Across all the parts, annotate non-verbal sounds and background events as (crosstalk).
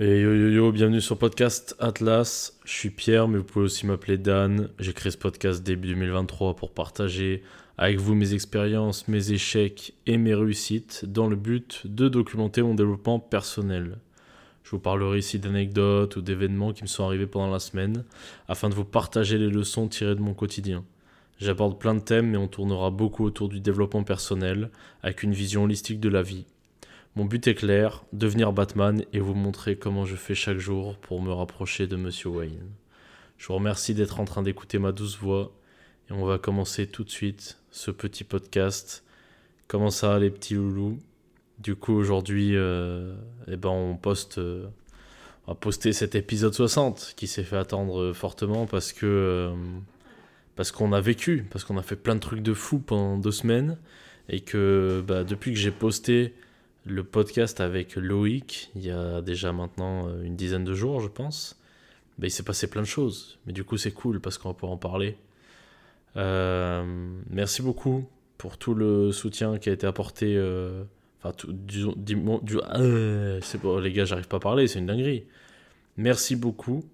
Et yo yo yo, bienvenue sur podcast Atlas. Je suis Pierre, mais vous pouvez aussi m'appeler Dan. J'ai créé ce podcast début 2023 pour partager avec vous mes expériences, mes échecs et mes réussites dans le but de documenter mon développement personnel. Je vous parlerai ici d'anecdotes ou d'événements qui me sont arrivés pendant la semaine afin de vous partager les leçons tirées de mon quotidien. J'aborde plein de thèmes mais on tournera beaucoup autour du développement personnel avec une vision holistique de la vie. Mon but est clair, devenir Batman et vous montrer comment je fais chaque jour pour me rapprocher de Monsieur Wayne. Je vous remercie d'être en train d'écouter ma douce voix et on va commencer tout de suite ce petit podcast. Comment ça les petits loulous? Du coup aujourd'hui euh, eh ben on poste euh, va poster cet épisode 60 qui s'est fait attendre fortement parce que euh, parce qu'on a vécu, parce qu'on a fait plein de trucs de fou pendant deux semaines et que bah, depuis que j'ai posté le podcast avec Loïc, il y a déjà maintenant euh, une dizaine de jours, je pense. Ben, il s'est passé plein de choses. Mais du coup, c'est cool parce qu'on va pouvoir en parler. Euh, merci beaucoup pour tout le soutien qui a été apporté. Euh, enfin, tout, du, du, c'est bon, les gars, j'arrive pas à parler, c'est une dinguerie. Merci beaucoup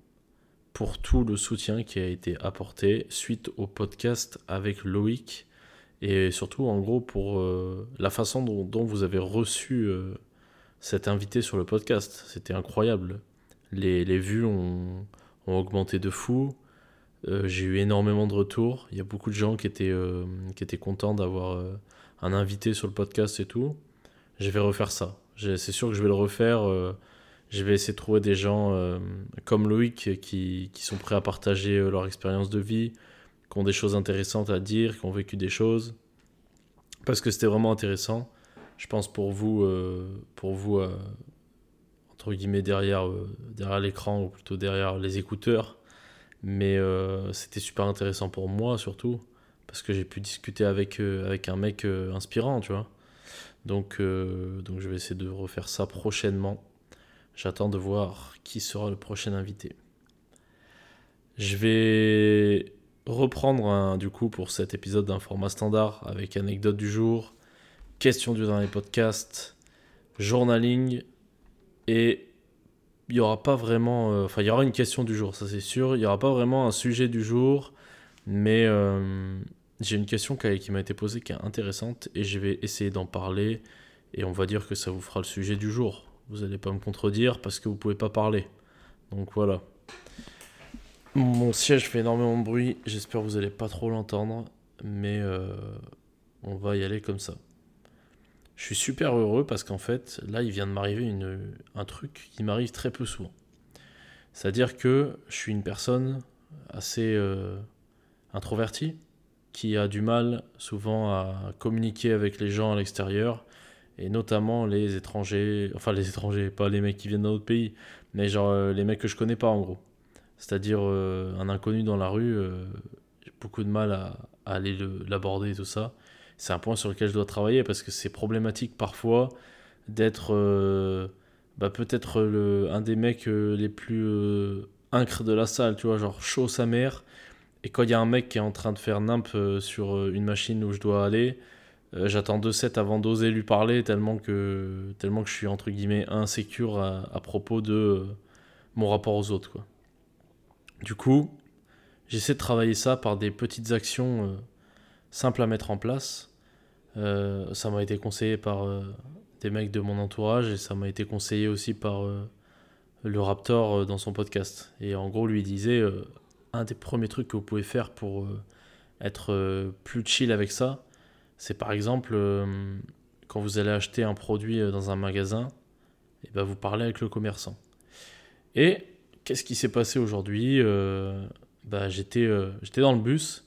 pour tout le soutien qui a été apporté suite au podcast avec Loïc et surtout en gros pour euh, la façon dont, vous avez reçu euh, cet invité sur le podcast. C'était incroyable. Les, les vues ont, ont, augmenté de fou. Euh, J'ai eu énormément de retours. Il y a beaucoup de gens qui étaient, euh, qui étaient contents d'avoir un invité sur le podcast et tout. Je vais refaire ça. C'est sûr que je vais le refaire. je vais essayer de trouver des gens comme Loïc qui, qui sont prêts à partager leur expérience de vie, qui ont des choses intéressantes à dire, qui ont vécu des choses. Parce que c'était vraiment intéressant. Je pense pour vous, euh, pour vous euh, entre guillemets, derrière, euh, derrière l'écran, ou plutôt derrière les écouteurs. Mais c'était super intéressant pour moi, surtout. Parce que j'ai pu discuter avec, un mec inspirant, tu vois. Donc, donc je vais essayer de refaire ça prochainement. J'attends de voir qui sera le prochain invité. Je vais reprendre un, du coup pour cet épisode d'un format standard avec anecdote du jour, question du dernier podcast, journaling et il n'y aura pas vraiment, euh, enfin il y aura une question du jour, ça c'est sûr, il n'y aura pas vraiment un sujet du jour, mais euh, j'ai une question qui, qui m'a été posée qui est intéressante et je vais essayer d'en parler et on va dire que ça vous fera le sujet du jour. Vous n'allez pas me contredire parce que vous pouvez pas parler. Donc voilà. Mon siège fait énormément de bruit, j'espère que vous n'allez pas trop l'entendre, mais euh, on va y aller comme ça. Je suis super heureux parce qu'en fait, là, il vient de m'arriver un truc qui m'arrive très peu souvent. C'est-à-dire que je suis une personne assez euh, introvertie, qui a du mal souvent à communiquer avec les gens à l'extérieur, et notamment les étrangers, enfin les étrangers, pas les mecs qui viennent d'un autre pays, mais genre euh, les mecs que je connais pas en gros. C'est-à-dire euh, un inconnu dans la rue, euh, j'ai beaucoup de mal à, aller l'aborder et tout ça. C'est un point sur lequel je dois travailler parce que c'est problématique parfois d'être euh, bah, peut-être un des mecs euh, les plus euh, incres de la salle, tu vois, genre chaud sa mère. Et quand il y a un mec qui est en train de faire nimp euh, sur euh, une machine où je dois aller, euh, j'attends deux sets avant d'oser lui parler tellement que, tellement que je suis entre guillemets insécure à, à propos de euh, mon rapport aux autres, quoi. Du coup, j'essaie de travailler ça par des petites actions euh, simples à mettre en place. Euh, ça m'a été conseillé par euh, des mecs de mon entourage et ça m'a été conseillé aussi par le Raptor dans son podcast. Et en gros, lui disait un des premiers trucs que vous pouvez faire pour être plus chill avec ça, c'est par exemple quand vous allez acheter un produit dans un magasin, et ben vous parlez avec le commerçant. Et qu'est-ce qui s'est passé aujourd'hui Euh, bah, j'étais euh, j'étais dans le bus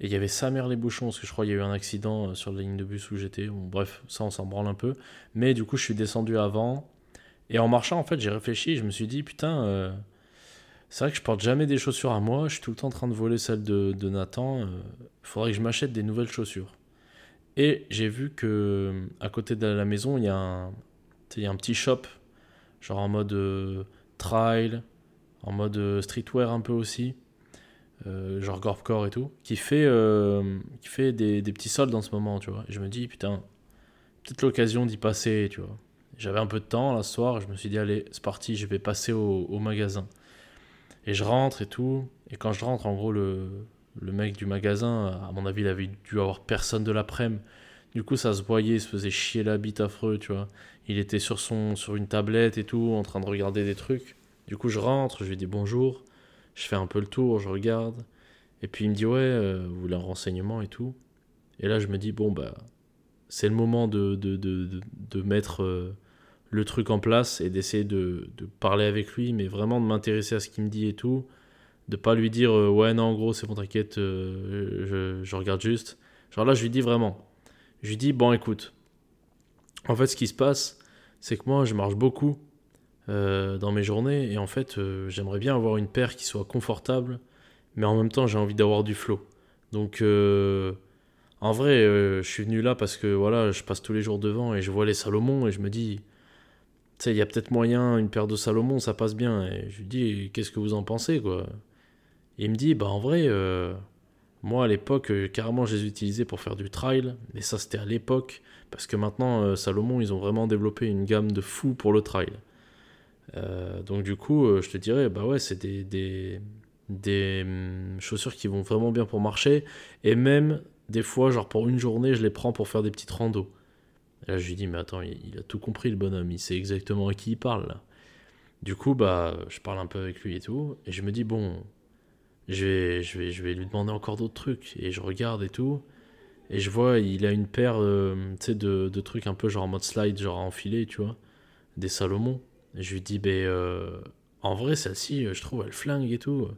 et il y avait sa mère les bouchons parce que je crois qu'il y a eu un accident euh, sur la ligne de bus où j'étais. Bref, ça on s'en branle un peu. Mais du coup, je suis descendu avant et en marchant, en fait, j'ai réfléchi. Je me suis dit putain, c'est vrai que je porte jamais des chaussures à moi. Je suis tout le temps en train de voler celles de, de Nathan. Il faudrait que je m'achète des nouvelles chaussures. Et j'ai vu que à côté de la maison, il y a un, il y a un petit shop, genre en mode euh, trail, en mode euh, streetwear un peu aussi, euh, genre Gorpcore et tout, qui fait, euh, qui fait des, des petits soldes en ce moment, tu vois. Et je me dis, putain, peut-être l'occasion d'y passer, tu vois. J'avais un peu de temps, la soir, je me suis dit, allez, c'est parti, je vais passer au, au, magasin. Et je rentre et tout. Et quand je rentre, en gros, le, le mec du magasin, à mon avis, il avait dû avoir personne de l'après-midi. Du coup, ça se voyait, il se faisait chier la bite affreux, tu vois. Il était sur, son, sur une tablette et tout, en train de regarder des trucs. Du coup, je rentre, je lui dis bonjour. Je fais un peu le tour, je regarde. Et puis il me dit, ouais, euh, vous voulez un renseignement et tout. Et là, je me dis, bon, bah, c'est le moment de, de, de, de mettre euh, le truc en place et d'essayer de, parler avec lui, mais vraiment de m'intéresser à ce qu'il me dit et tout. De pas lui dire, euh, ouais, non, en gros, c'est bon, t'inquiète, je, je regarde juste. Genre là, je lui dis vraiment. Je lui dis, bon, écoute, en fait, ce qui se passe, c'est que moi, je marche beaucoup euh, dans mes journées et en fait, euh, j'aimerais bien avoir une paire qui soit confortable, mais en même temps, j'ai envie d'avoir du flow. Donc, euh, en vrai, je suis venu là parce que voilà, je passe tous les jours devant et je vois les Salomon et je me dis, tu sais, il y a peut-être moyen, une paire de Salomon, ça passe bien. Et je lui dis, qu'est-ce que vous en pensez, quoi? Il me dit, bah en vrai, moi, à l'époque, carrément, je les utilisais pour faire du trail. Et ça, c'était à l'époque. Parce que maintenant, Salomon, ils ont vraiment développé une gamme de fous pour le trail. Euh, donc, du coup, je te dirais, bah ouais, c'est des, des, des hum, chaussures qui vont vraiment bien pour marcher. Et même, des fois, genre pour une journée, je les prends pour faire des petites randos. Là, je lui dis, mais attends, il, a tout compris, le bonhomme. Il sait exactement à qui il parle. Du coup, bah, je parle un peu avec lui et tout. Et je me dis, bon, je vais, je vais, je vais lui demander encore d'autres trucs. Et je regarde et tout. Et je vois, il a une paire euh, de, de, trucs un peu genre en mode slide, genre enfilé, tu vois. Des Salomon. Je lui dis, ben, euh, en vrai, celle-ci, je trouve, elle flingue et tout.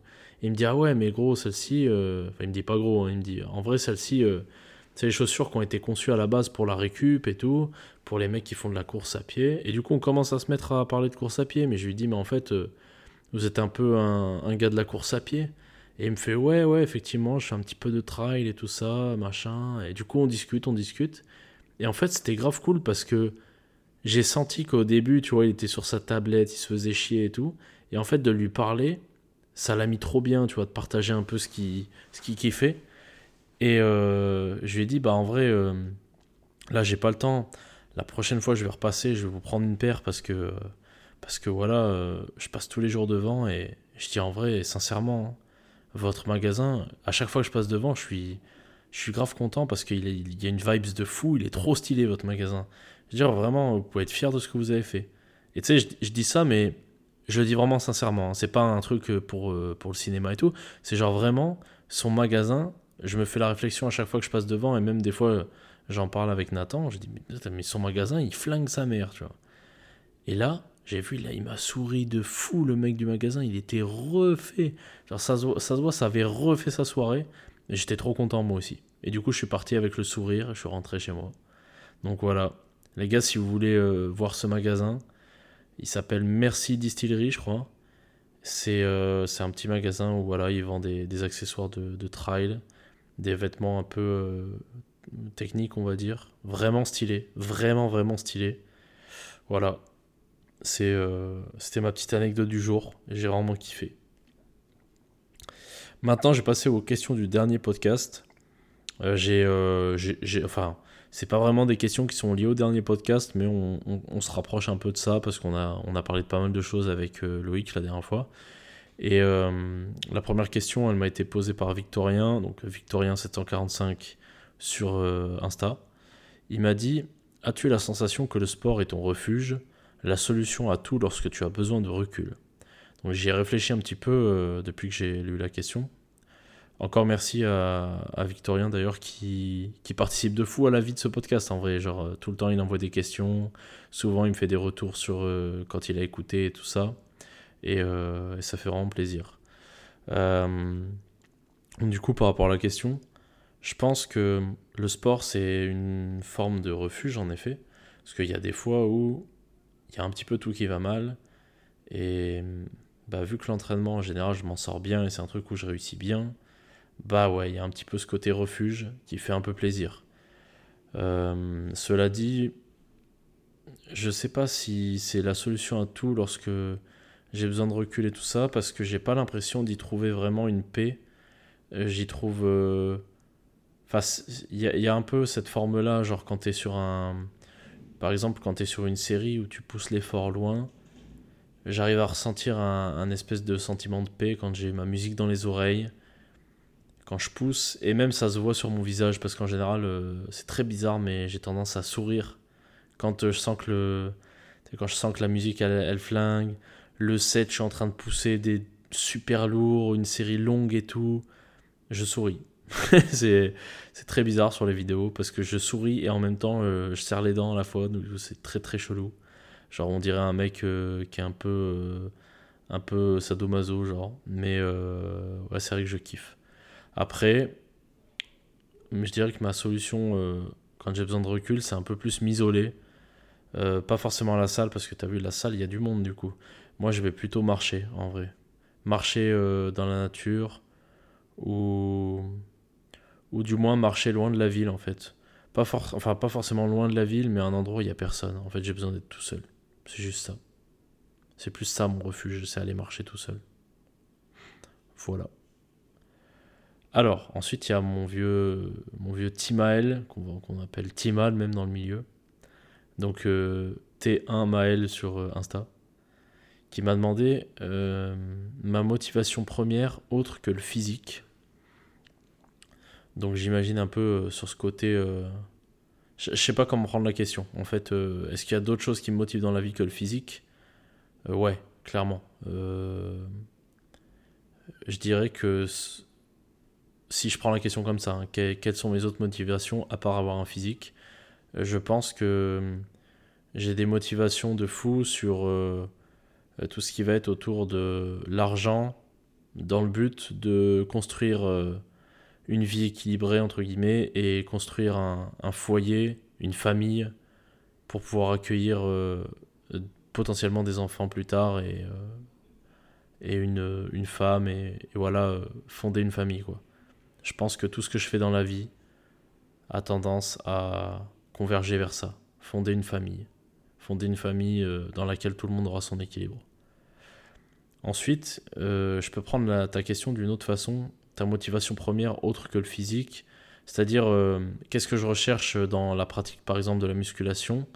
il me dit, ah ouais, mais gros, celle-ci. Euh, enfin, il me dit pas gros, hein, il me dit, en vrai, celle-ci, c'est les chaussures qui ont été conçues à la base pour la récup et tout. Pour les mecs qui font de la course à pied. Et du coup, on commence à se mettre à parler de course à pied. Mais je lui dis, mais en fait, vous êtes un peu un, un gars de la course à pied. Et il me fait ouais ouais effectivement je fais un petit peu de trail et tout ça machin et du coup on discute on discute et en fait c'était grave cool parce que j'ai senti qu'au début tu vois il était sur sa tablette il se faisait chier et tout. Et en fait de lui parler ça l'a mis trop bien tu vois de partager un peu ce qui ce qui kiffait. Et euh, je lui ai dit bah en vrai euh, là j'ai pas le temps. La prochaine fois je vais repasser je vais vous prendre une paire parce que parce que voilà euh, je passe tous les jours devant et je dis en vrai sincèrement votre magasin, à chaque fois que je passe devant, je suis, je suis grave content parce qu'il y a une vibes de fou, il est trop stylé votre magasin. Je veux dire, vraiment, vous pouvez être fier de ce que vous avez fait. Et tu sais, je, dis ça, mais je le dis vraiment sincèrement. Hein. C'est pas un truc pour, euh, pour le cinéma et tout. C'est genre vraiment, son magasin, je me fais la réflexion à chaque fois que je passe devant, et même des fois, j'en parle avec Nathan, je dis, mais son magasin, il flingue sa mère, tu vois. Et là, j'ai vu, là, il m'a souri de fou, le mec du magasin. Il était refait. Genre, ça, ça se voit, ça avait refait sa soirée. Et j'étais trop content, moi aussi. Et du coup, je suis parti avec le sourire. Je suis rentré chez moi. Donc voilà. Les gars, si vous voulez euh, voir ce magasin, il s'appelle Merci Distillery, je crois. C'est euh, un petit magasin où voilà, ils vendent des, accessoires de, trail, des vêtements un peu euh, techniques, on va dire. Vraiment stylé. Vraiment, vraiment stylé. Voilà. C'était ma petite anecdote du jour. J'ai vraiment kiffé. Maintenant, je vais passer aux questions du dernier podcast. J'ai, enfin, c'est pas vraiment des questions qui sont liées au dernier podcast, mais on, se rapproche un peu de ça parce qu'on a, on a parlé de pas mal de choses avec Loïc la dernière fois. Et la première question, elle m'a été posée par Victorien, donc Victorien745 sur Insta. Il m'a dit As-tu la sensation que le sport est ton refuge la solution à tout lorsque tu as besoin de recul? Donc j'y ai réfléchi un petit peu euh, depuis que j'ai lu la question. Encore merci à, Victorien d'ailleurs qui, participe de fou à la vie de ce podcast en vrai. Genre euh, tout le temps il envoie des questions, souvent il me fait des retours sur euh, quand il a écouté et tout ça. Et, et ça fait vraiment plaisir. du coup par rapport à la question, je pense que le sport c'est une forme de refuge en effet. Parce qu'il y a des fois où il y a un petit peu tout qui va mal. Et bah, vu que l'entraînement en général je m'en sors bien et c'est un truc où je réussis bien, bah ouais, il y a un petit peu ce côté refuge qui fait un peu plaisir. Euh, cela dit, je sais pas si c'est la solution à tout lorsque j'ai besoin de recul et tout ça, parce que j'ai pas l'impression d'y trouver vraiment une paix. Euh, j'y trouve. Euh, enfin, il y, a un peu cette forme-là, genre quand tu es sur un, Par exemple, quand tu es sur une série où tu pousses l'effort loin, j'arrive à ressentir un, espèce de sentiment de paix quand j'ai ma musique dans les oreilles, quand je pousse, et même ça se voit sur mon visage, parce qu'en général, euh, c'est très bizarre, mais j'ai tendance à sourire quand euh, je sens que le... Quand je sens que la musique elle, flingue, le set, je suis en train de pousser des super lourds, une série longue et tout, je souris. (laughs) c'est très bizarre sur les vidéos parce que je souris et en même temps euh, je serre les dents à la fois, donc c'est très très chelou. Genre on dirait un mec qui est un peu un peu sadomaso genre, mais ouais c'est vrai que je kiffe. Après, je dirais que ma solution quand j'ai besoin de recul, c'est un peu plus m'isoler. pas forcément à la salle parce que tu as vu la salle, il y a du monde du coup. Moi je vais plutôt marcher en vrai. Marcher dans la nature ou ou du moins marcher loin de la ville en fait. Pas, enfin, pas forcément loin de la ville, mais un endroit où il n'y a personne. En fait, j'ai besoin d'être tout seul. C'est juste ça. C'est plus ça mon refuge, c'est aller marcher tout seul. Voilà. Alors, ensuite, il y a mon vieux, mon vieux Timael, qu'on appelle Timal même dans le milieu. Donc, euh, T1 Maël sur euh, Insta, qui m'a demandé euh, ma motivation première autre que le physique donc j'imagine un peu sur ce côté. Euh, je, sais pas comment prendre la question. En fait, est-ce qu'il y a d'autres choses qui me motivent dans la vie que le physique? Ouais, clairement. je dirais que si je prends la question comme ça, hein, quelles sont mes autres motivations à part avoir un physique Je pense que j'ai des motivations de fou sur tout ce qui va être autour de l'argent dans le but de construire une vie équilibrée, entre guillemets, et construire un, foyer, une famille, pour pouvoir accueillir euh, potentiellement des enfants plus tard et, euh, et une, une, femme, et, voilà, euh, fonder une famille. Quoi. Je pense que tout ce que je fais dans la vie a tendance à converger vers ça, fonder une famille. Fonder une famille dans laquelle tout le monde aura son équilibre. Ensuite, je peux prendre ta question d'une autre façon ta motivation première autre que le physique. C'est-à-dire, euh, qu'est-ce que je recherche dans la pratique, par exemple, de la musculation,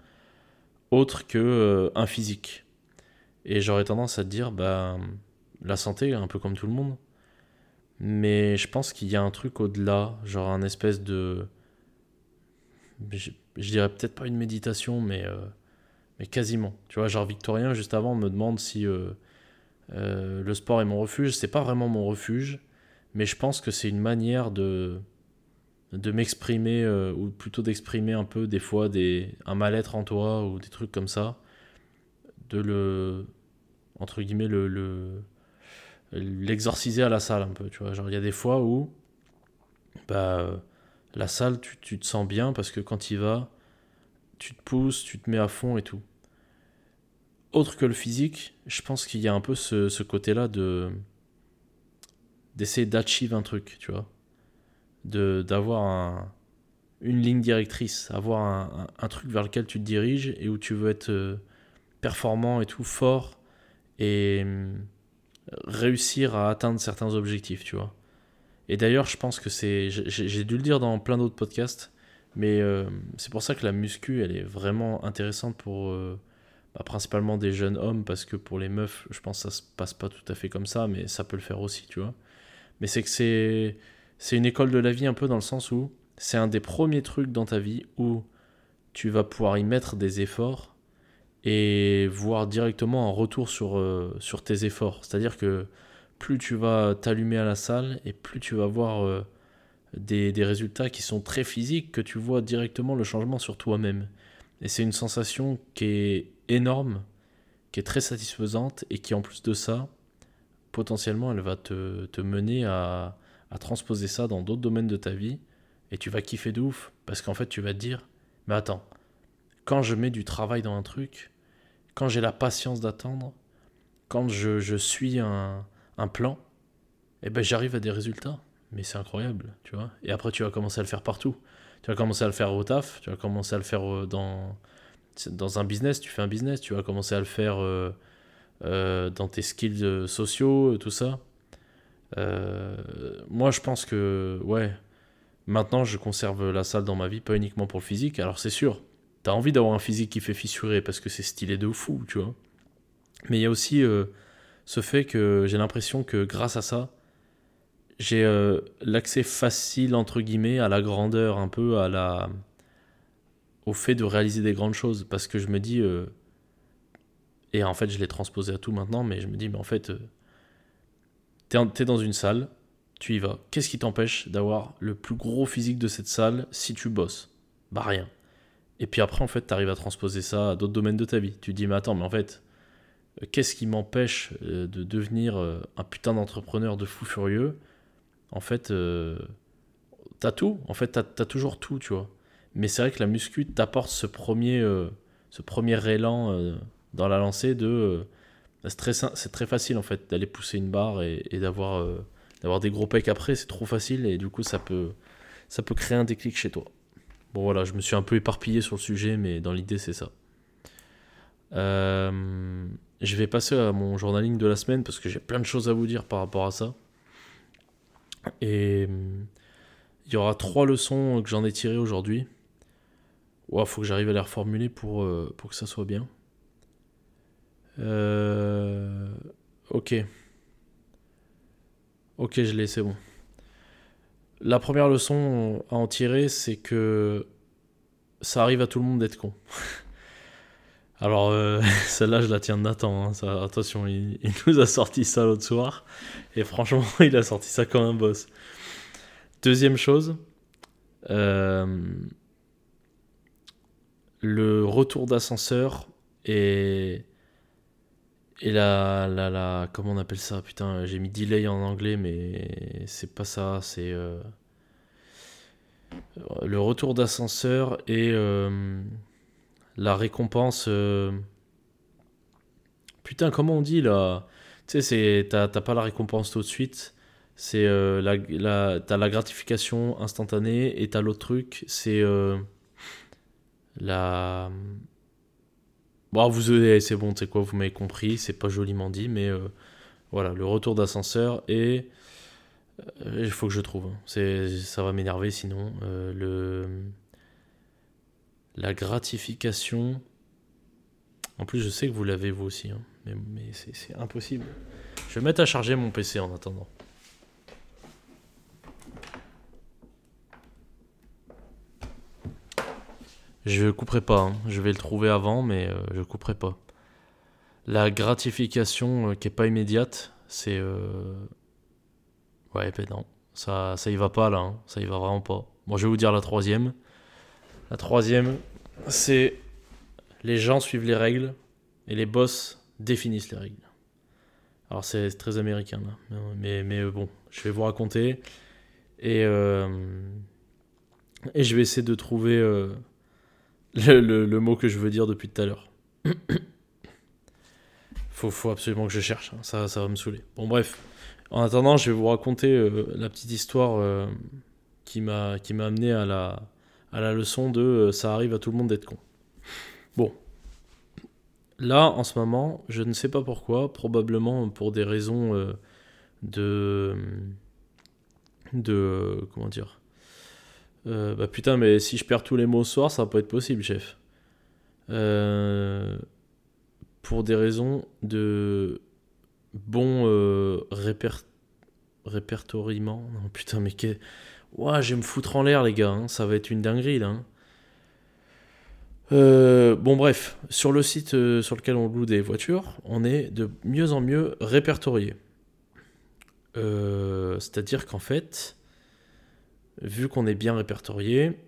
autre que euh, un physique? Et j'aurais tendance à te dire, bah, la santé, un peu comme tout le monde. Mais je pense qu'il y a un truc au-delà, genre un espèce de. Je, dirais peut-être pas une méditation, mais, euh, mais quasiment. Tu vois, genre Victorien, juste avant, me demande si le sport est mon refuge. C'est pas vraiment mon refuge mais je pense que c'est une manière de, de m'exprimer, euh, ou plutôt d'exprimer un peu des fois des, un mal-être en toi, ou des trucs comme ça, de le, entre guillemets, le, le l'exorciser à la salle un peu, tu vois. Genre, il y a des fois où, bah, la salle, tu, tu te sens bien parce que quand y vas, tu te pousses, tu te mets à fond et tout. Autre que le physique, je pense qu'il y a un peu ce, ce côté-là de d'essayer d'achieve un truc, tu vois. De, d'avoir un, une ligne directrice, avoir un, un, truc vers lequel tu te diriges et où tu veux être euh, performant et tout, fort et réussir à atteindre certains objectifs, tu vois. Et d'ailleurs, je pense que c'est. J'ai dû le dire dans plein d'autres podcasts, mais euh, c'est pour ça que la muscu, elle est vraiment intéressante pour. Euh, bah, principalement des jeunes hommes, parce que pour les meufs, je pense que ça se passe pas tout à fait comme ça, mais ça peut le faire aussi, tu vois mais c'est que c'est, c'est une école de la vie un peu dans le sens où c'est un des premiers trucs dans ta vie où tu vas pouvoir y mettre des efforts et voir directement un retour sur, euh, sur tes efforts. C'est-à-dire que plus tu vas t'allumer à la salle et plus tu vas voir euh, des, des, résultats qui sont très physiques, que tu vois directement le changement sur toi-même. Et c'est une sensation qui est énorme, qui est très satisfaisante et qui en plus de ça potentiellement, elle va te, te mener à, à, transposer ça dans d'autres domaines de ta vie et tu vas kiffer de ouf parce qu'en fait, tu vas te dire Mais attends, quand je mets du travail dans un truc, quand j'ai la patience d'attendre, quand je, je suis un, un plan, eh ben j'arrive à des résultats. Mais c'est incroyable, tu vois. Et après, tu vas commencer à le faire partout. Tu vas commencer à le faire au taf, tu vas commencer à le faire euh, dans, dans un business, tu fais un business, tu vas commencer à le faire. Euh, euh, dans tes skills sociaux, tout ça. moi, je pense que, ouais, maintenant, je conserve la salle dans ma vie, pas uniquement pour le physique. Alors, c'est sûr, t'as envie d'avoir un physique qui fait fissurer parce que c'est stylé de fou, tu vois. Mais il y a aussi euh, ce fait que j'ai l'impression que grâce à ça, j'ai euh, l'accès facile, entre guillemets, à la grandeur, un peu à la... au fait de réaliser des grandes choses. Parce que je me dis... Euh, et en fait, je l'ai transposé à tout maintenant, mais je me dis, mais en fait, t'es, es dans une salle, tu y vas. Qu'est-ce qui t'empêche d'avoir le plus gros physique de cette salle si tu bosses? Bah rien. Et puis après, en fait, tu arrives à transposer ça à d'autres domaines de ta vie. Tu te dis, mais attends, mais en fait, euh, qu'est-ce qui m'empêche euh, de devenir euh, un putain d'entrepreneur de fou furieux? En fait, t'as tout. En fait, t'as as toujours tout, tu vois. Mais c'est vrai que la muscu t'apporte ce premier, ce premier élan dans la lancée de. c'est très, très facile, en fait, d'aller pousser une barre et, d'avoir d'avoir des gros pecs après. C'est trop facile et du coup, ça peut, ça peut créer un déclic chez toi. Bon voilà, je me suis un peu éparpillé sur le sujet, mais dans l'idée c'est ça. Euh, je vais passer à mon journaling de la semaine parce que j'ai plein de choses à vous dire par rapport à ça. Et il y aura trois leçons que j'en ai tirées aujourd'hui. Il faut que j'arrive à les reformuler pour, euh, que ça soit bien. Euh, ok. Ok, je l'ai, c'est bon. La première leçon à en tirer, c'est que ça arrive à tout le monde d'être con. (laughs) Alors, euh, (laughs) celle-là, je la tiens de Nathan. Hein, attention, il, nous a sorti ça l'autre soir. Et franchement, (laughs) il a sorti ça comme un boss. Deuxième chose, euh, le retour d'ascenseur et, et la, la, la. Comment on appelle ça Putain, j'ai mis delay en anglais, mais c'est pas ça. C'est. Euh, le retour d'ascenseur et la récompense. Euh, putain, comment on dit là Tu sais, t'as pas la récompense tout de suite. C'est euh, la, la, t'as la gratification instantanée et t'as l'autre truc, c'est euh, la. Bon, vous c'est bon, sais quoi, vous m'avez compris, c'est pas joliment dit, mais voilà, le retour d'ascenseur et il faut que je trouve. C'est, ça va m'énerver sinon. le la gratification. En plus, je sais que vous l'avez vous aussi, hein. mais, c'est impossible. Je vais mettre à charger mon PC en attendant. Je couperai pas, hein. je vais le trouver avant, mais je euh, je couperai pas. La gratification euh, qui est pas immédiate, c'est. Euh, ouais, ben non, ça, ça y va pas là, hein. ça y va vraiment pas. Bon, je vais vous dire la troisième. La troisième, c'est les gens suivent les règles et les boss définissent les règles. Alors c'est très américain là, mais, mais euh, bon, je vais vous raconter et, euh, et je vais essayer de trouver euh, le, mot que je veux dire depuis tout à l'heure. (coughs) faut, faut absolument que je cherche, hein. ça, ça va me saouler. Bon bref, en attendant, je vais vous raconter la petite histoire qui m'a amené à la, à la leçon de euh, ça arrive à tout le monde d'être con. Bon. Là, en ce moment, je ne sais pas pourquoi, probablement pour des raisons euh, de. de. comment dire euh, Bah putain, mais si je perds tous les mots ce soir, ça va pas être possible, chef. pour des raisons de bon répertoriement. Non, putain, mais quel Ouah, je vais me foutre en l'air, les gars. Hein. Ça va être une dinguerie, là. Hein. Euh, bon, bref, sur le site euh, sur lequel on loue des voitures, on est de mieux en mieux répertorié. Euh, c'est-à-dire qu'en fait, vu qu'on est bien répertorié,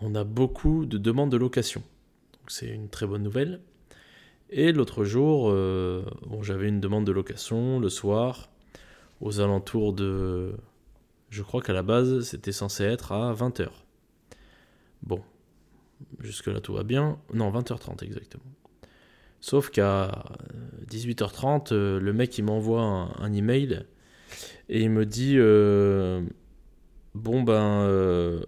on a beaucoup de demandes de location. Donc c'est une très bonne nouvelle. Et l'autre jour, bon, j'avais une demande de location le soir, aux alentours de je crois qu'à la base, c'était censé être à 20h. Bon, jusque-là tout va bien. Non, 20h30 exactement. Sauf qu'à 18h30, euh, le mec il m'envoie un, email et il me dit euh, Bon ben, euh,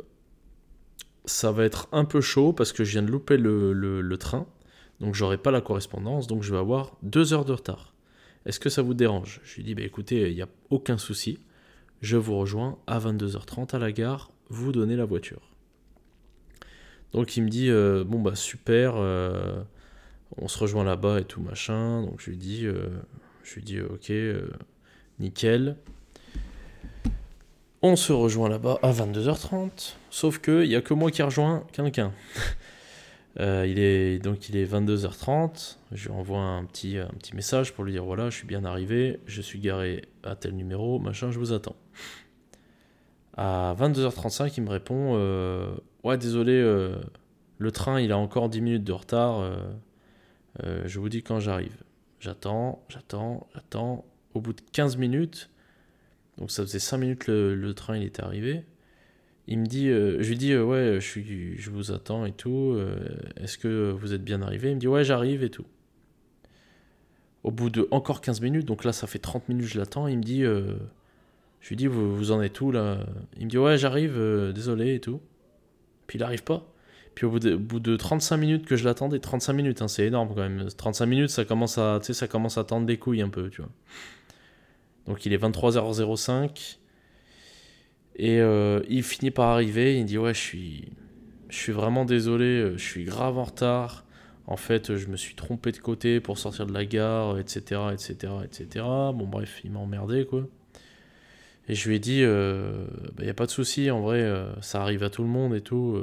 ça va être un peu chaud parce que je viens de louper le, train, donc j'aurai pas la correspondance, donc je vais avoir deux heures de retard. Est-ce que ça vous dérange? Je lui dis Bah écoutez, il n'y a aucun souci je vous rejoins à 22h30 à la gare, vous donnez la voiture. Donc il me dit euh, bon bah super, euh, on se rejoint là-bas et tout machin. Donc je lui dis, je lui dis ok, nickel. On se rejoint là-bas à 22h30. Sauf que il y a que moi qui rejoins quelqu'un. (laughs) il est donc il est 22h30. Je lui envoie un petit message pour lui dire voilà je suis bien arrivé, je suis garé à tel numéro machin, je vous attends. À 22h35, il me répond Ouais, désolé, euh, le train il a encore 10 minutes de retard. Euh, euh, je vous dis quand j'arrive. J'attends, j'attends, j'attends. Au bout de 15 minutes, donc ça faisait 5 minutes le, le train il était arrivé. Il me dit, je lui dis ouais, je, vous attends et tout. Est-ce que vous êtes bien arrivé? Il me dit ouais, j'arrive et tout. Au bout de encore 15 minutes, donc là ça fait 30 minutes je l'attends, il me dit, je lui dis vous, vous en êtes où là? Il me dit ouais, j'arrive, désolé et tout. Puis il arrive pas. Puis au bout de, bout de 35 minutes que je l'attendais, 35 minutes, hein, c'est énorme quand même. 35 minutes, ça commence à, ça commence à tendre des couilles un peu, tu vois. Donc il est 23h05. Et euh, il finit par arriver. Il dit Ouais, je suis, je suis vraiment désolé, je suis grave en retard. En fait, je me suis trompé de côté pour sortir de la gare, etc. etc., etc. Bon, bref, il m'a emmerdé, quoi. Et je lui ai dit, il euh, n'y bah, a pas de souci, en vrai, euh, ça arrive à tout le monde et tout.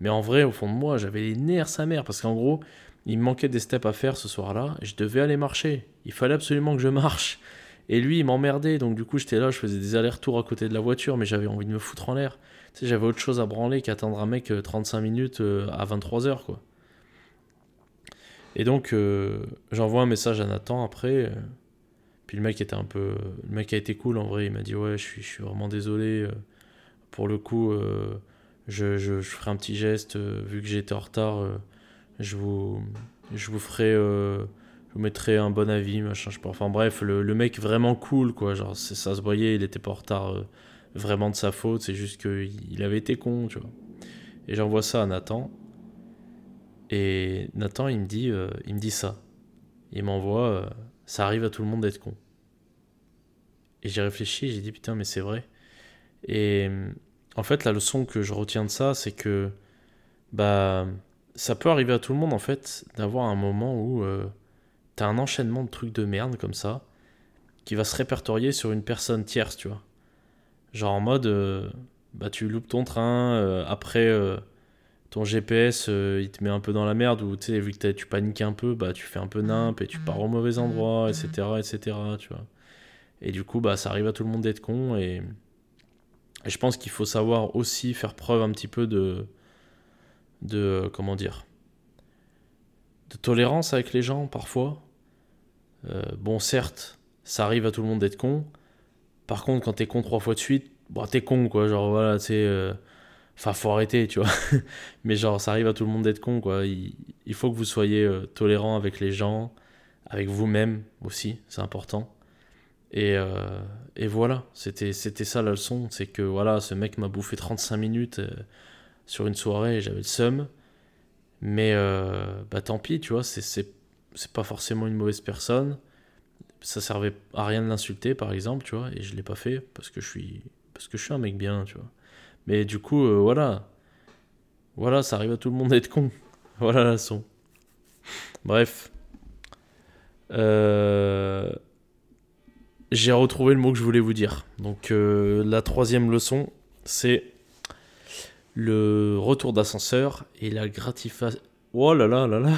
Mais en vrai, au fond de moi, j'avais les nerfs sa mère, parce qu'en gros, il me manquait des steps à faire ce soir-là, je devais aller marcher. Il fallait absolument que je marche. Et lui, il m'emmerdait, donc du coup, j'étais là, je faisais des allers-retours à côté de la voiture, mais j'avais envie de me foutre en l'air. Tu sais, j'avais autre chose à branler qu'attendre un mec 35 minutes à 23h, quoi. Et donc, j'envoie un message à Nathan après. Puis le mec était un peu. Le mec a été cool en vrai. Il m'a dit Ouais, je suis, je suis vraiment désolé. Euh, pour le coup, euh, je, je, ferai un petit geste. Euh, vu que j'étais en retard, je, vous, je vous ferai. Je vous mettrai un bon avis, machin, je sais pas. Enfin bref, le, le mec vraiment cool, quoi. Genre, ça se voyait, il était pas en retard vraiment de sa faute. C'est juste qu'il avait été con, tu vois. Et j'envoie ça à Nathan. Et Nathan, il me dit, il me dit ça. Il m'envoie ça arrive à tout le monde d'être con. Et j'ai réfléchi, j'ai dit putain, mais c'est vrai. Et en fait, la leçon que je retiens de ça, c'est que bah ça peut arriver à tout le monde en fait d'avoir un moment où euh, t'as un enchaînement de trucs de merde comme ça qui va se répertorier sur une personne tierce, tu vois. Genre en mode euh, bah tu loupes ton train euh, après ton GPS euh, il te met un peu dans la merde ou tu sais vu que tu paniques un peu bah tu fais un peu nimp et tu pars au mauvais endroit etc etc tu vois. Et du coup bah ça arrive à tout le monde d'être con et, je pense qu'il faut savoir aussi faire preuve un petit peu de de comment dire de tolérance avec les gens parfois euh, bon certes ça arrive à tout le monde d'être con par contre quand t'es con trois fois de suite bah t'es con quoi genre voilà tu sais euh, Enfin, faut arrêter, tu vois. (laughs) Mais genre, ça arrive à tout le monde d'être con, quoi. Il, faut que vous soyez euh, tolérant avec les gens, avec vous-même aussi, c'est important. Et, voilà, c'était ça la leçon. C'est que voilà, ce mec m'a bouffé 35 minutes sur une soirée et j'avais le seum. Mais bah tant pis, tu vois, c'est pas forcément une mauvaise personne. Ça servait à rien de l'insulter, par exemple, tu vois, et je l'ai pas fait parce que je suis parce que je suis un mec bien, tu vois. Mais du coup, euh, voilà. Voilà, ça arrive à tout le monde d'être con. (laughs) Voilà la leçon. Bref. Euh, j'ai retrouvé le mot que je voulais vous dire. Donc euh, la troisième leçon, c'est le retour d'ascenseur et la gratification. Oh là là là là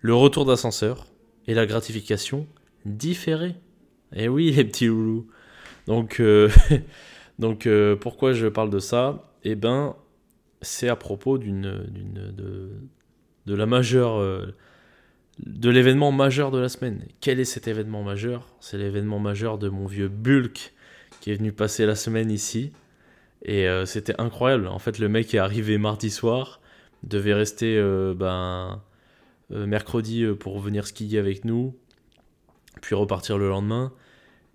Le retour d'ascenseur et la gratification différée. Eh oui, les petits loulous. Donc, (laughs) Donc euh, pourquoi je parle de ça? Eh ben, c'est à propos d'une, d'une de, de la majeure, euh, de l'événement majeur de la semaine. Quel est cet événement majeur? C'est l'événement majeur de mon vieux Bulk qui est venu passer la semaine ici. Et euh, c'était incroyable. En fait, le mec est arrivé mardi soir, devait rester ben, mercredi pour venir skier avec nous, puis repartir le lendemain.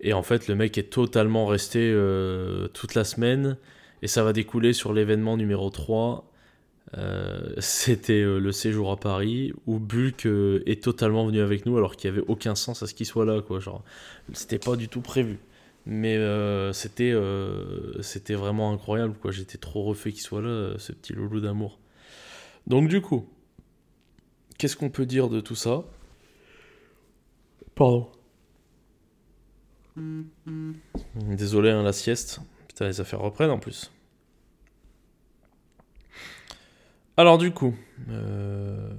Et en fait, le mec est totalement resté euh, toute la semaine. Et ça va découler sur l'événement numéro 3. Euh, (laughs) c'était euh, le séjour à Paris où Bulk est totalement venu avec nous alors qu'il n'y avait aucun sens à ce qu'il soit là. Quoi. Genre, c'était pas du tout prévu. Mais c'était, c'était vraiment incroyable. Quoi. J'étais trop refait qu'il soit là, ce petit loulou d'amour. Donc du coup, qu'est-ce qu'on peut dire de tout ça? Pardon. Désolé, hein, la sieste. Putain, les affaires reprennent en plus. Alors du coup, euh,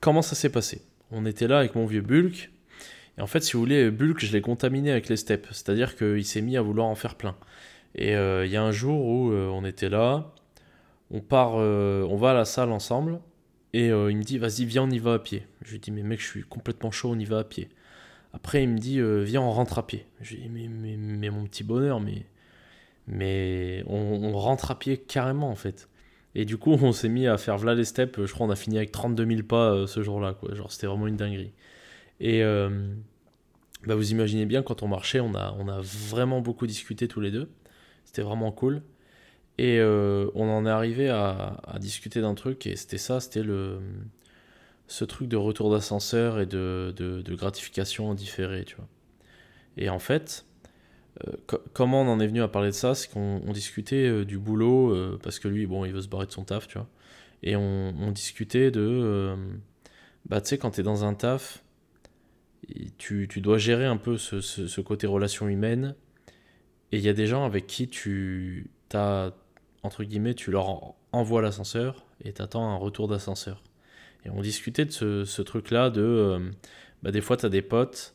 comment ça s'est passé? On était là avec mon vieux Bulk. Et en fait, si vous voulez, Bulk, je l'ai contaminé avec les steps. C'est-à-dire qu'il s'est mis à vouloir en faire plein. Et euh, il y a un jour où euh, on était là, on part, on va à la salle ensemble. Et il me dit, vas-y, viens, on y va à pied. Je lui dis, mais mec, je suis complètement chaud, on y va à pied. Après, il me dit, viens, on rentre à pied. Je lui dis, mais, mon petit bonheur, mais mais on, rentre à pied carrément en fait. Et du coup, (laughs) on s'est mis à faire v'là les steps. Je crois on a fini avec 32 000 pas euh, ce jour-là. Quoi. Genre, c'était vraiment une dinguerie. Et euh, bah, vous imaginez bien, quand on marchait, on a, on a vraiment beaucoup discuté tous les deux. C'était vraiment cool. Et euh, on en est arrivé à, discuter d'un truc. Et c'était ça c'était le ce truc de retour d'ascenseur et de, de, gratification différée, tu vois. Et en fait, euh, comment on en est venu à parler de ça C'est qu'on discutait euh, du boulot, parce que lui, bon, il veut se barrer de son taf, tu vois. Et on, discutait de. bah, tu sais, quand tu es dans un taf, tu, tu, dois gérer un peu ce, ce, côté relation humaine. Et il y a des gens avec qui tu as, entre guillemets, tu leur envoies l'ascenseur et t'attends un retour d'ascenseur. Et on discutait de ce, truc-là de. bah, des fois, tu des potes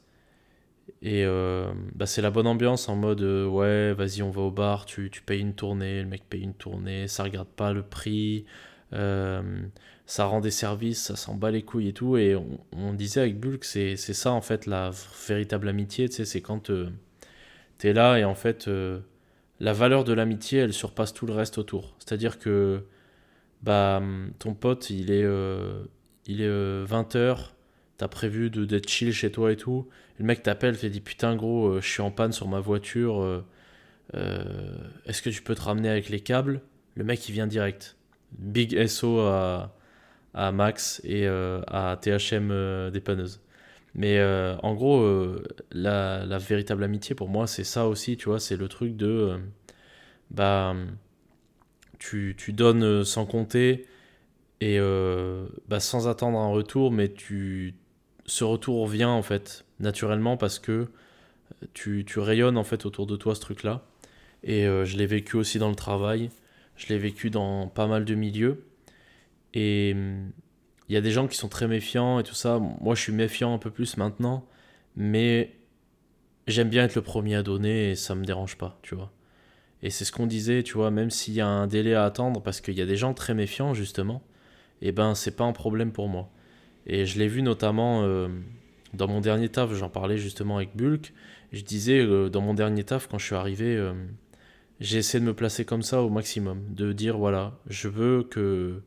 et euh, bah c'est la bonne ambiance en mode euh, ouais, vas-y, on va au bar, tu, tu, payes une tournée, le mec paye une tournée, ça regarde pas le prix, euh, ça rend des services, ça s'en bat les couilles et tout. Et on, disait avec Bull que c'est ça en fait la véritable amitié, tu sais, c'est quand tu là et en fait la valeur de l'amitié elle surpasse tout le reste autour. C'est-à-dire que bah, ton pote il est, il est 20h t'as prévu d'être chill chez toi et tout. le mec t'appelle, te dit putain gros, euh, je suis en panne sur ma voiture, euh, euh, est-ce que tu peux te ramener avec les câbles? Le mec il vient direct. Big SO à, à Max et à THM dépanneuse. Mais en gros, la, la, véritable amitié pour moi c'est ça aussi, tu vois, c'est le truc de bah tu, tu donnes sans compter et bah, sans attendre un retour, mais tu ce retour vient en fait naturellement parce que euh, tu, tu rayonnes en fait autour de toi ce truc là et euh, je l'ai vécu aussi dans le travail. Je l'ai vécu dans pas mal de milieux. Et il y a des gens qui sont très méfiants et tout ça moi je suis méfiant un peu plus maintenant mais j'aime bien être le premier à donner et ça me dérange pas tu vois et c'est ce qu'on disait tu vois même s'il y a un délai à attendre parce qu'il y a des gens très méfiants justement et eh ben c'est pas un problème pour moi et je l'ai vu notamment euh, dans mon dernier taf, j'en parlais justement avec Bulk. Je disais, euh, dans mon dernier taf, quand je suis arrivé, euh, j'ai essayé de me placer comme ça au maximum. De dire, voilà, je veux que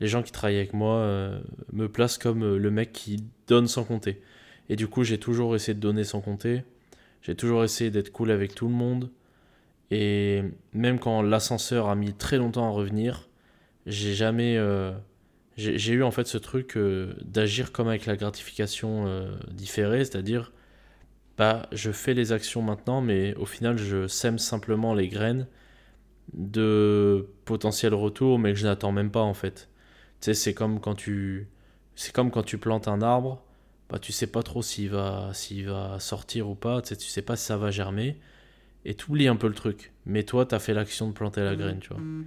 les gens qui travaillent avec moi me placent comme le mec qui donne sans compter. Et du coup, j'ai toujours essayé de donner sans compter. J'ai toujours essayé d'être cool avec tout le monde. Et même quand l'ascenseur a mis très longtemps à revenir, j'ai jamais j'ai eu en fait ce truc euh, d'agir comme avec la gratification euh, différée, c'est-à-dire bah, je fais les actions maintenant, mais au final je sème simplement les graines de potentiel retour, mais que je n'attends même pas en fait. Sais, c'est comme quand tu c'est comme quand tu plantes un arbre, bah tu sais pas trop s'il va s'il va sortir ou pas, tu sais, tu sais pas si ça va germer et tu oublies un peu le truc. Mais toi, tu as fait l'action de planter la graine, tu vois. Mm.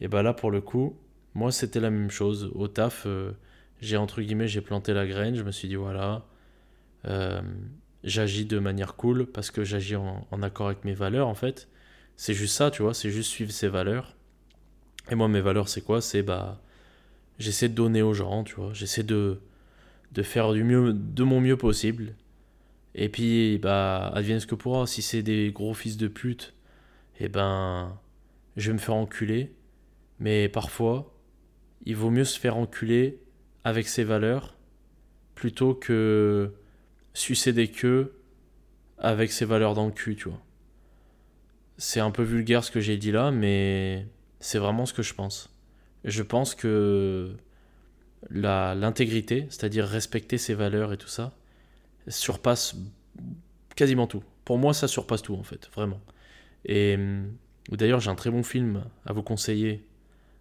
Et bah là pour le coup, moi, c'était la même chose. Au taf, euh, j'ai entre guillemets, j'ai planté la graine. Je me suis dit, voilà, euh, j'agis de manière cool parce que j'agis en, accord avec mes valeurs, en fait. C'est juste ça, tu vois, c'est juste suivre ses valeurs. Et moi, mes valeurs, c'est quoi? C'est, bah, j'essaie de donner aux gens, tu vois. J'essaie de, de faire du mieux, de mon mieux possible. Et puis, bah, advienne ce que pourra. Si c'est des gros fils de pute, eh ben, je vais me faire enculer. Mais parfois, il vaut mieux se faire enculer avec ses valeurs plutôt que sucer des queues avec ses valeurs dans le cul, tu vois. C'est un peu vulgaire ce que j'ai dit là, mais c'est vraiment ce que je pense. Je pense que l'intégrité, c'est-à-dire respecter ses valeurs et tout ça, surpasse quasiment tout. Pour moi, ça surpasse tout en fait, vraiment. Et d'ailleurs, j'ai un très bon film à vous conseiller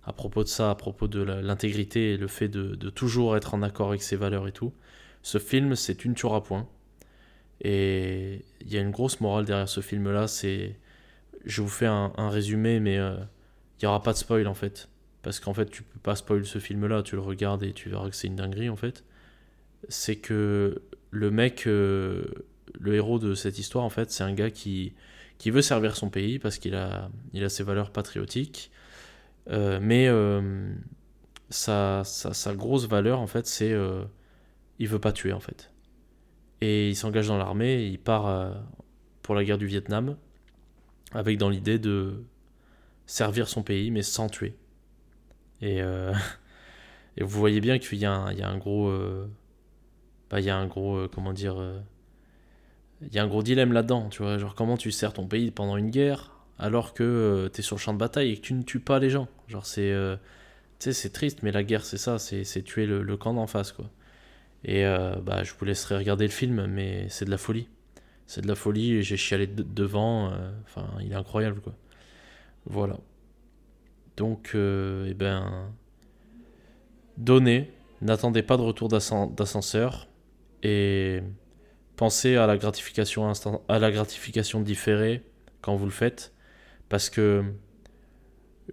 à propos de ça, à propos de l'intégrité et le fait de, toujours être en accord avec ses valeurs et tout. Ce film, c'est une tueur à point. Et il y a une grosse morale derrière ce film-là, c'est... Je vous fais un, résumé, mais euh, il n'y aura pas de spoil en fait. Parce qu'en fait, tu peux pas spoil ce film-là, tu le regardes et tu verras que c'est une dinguerie en fait. C'est que le mec, euh, le héros de cette histoire, en fait, c'est un gars qui, qui veut servir son pays parce qu'il a, il a ses valeurs patriotiques. Euh, mais euh, sa, sa, grosse valeur, en fait, c'est il veut pas tuer, en fait. Et il s'engage dans l'armée, il part pour la guerre du Vietnam, avec dans l'idée de servir son pays, mais sans tuer. Et, (laughs) et vous voyez bien qu'il y, y a un gros... Bah, il y a un gros... comment dire il y a un gros dilemme là-dedans, tu vois. Genre, comment tu sers ton pays pendant une guerre alors que euh, tu es sur le champ de bataille et que tu ne tues pas les gens. Genre, c'est. Euh, tu sais, c'est triste, mais la guerre, c'est ça, c'est tuer le, camp d'en face, quoi. Et euh, bah, je vous laisserai regarder le film, mais c'est de la folie. C'est de la folie, j'ai chialé devant. Enfin, il est incroyable, quoi. Voilà. Donc, eh ben. Donnez. N'attendez pas de retour d'ascenseur. Et pensez à la gratification à la gratification différée quand vous le faites parce que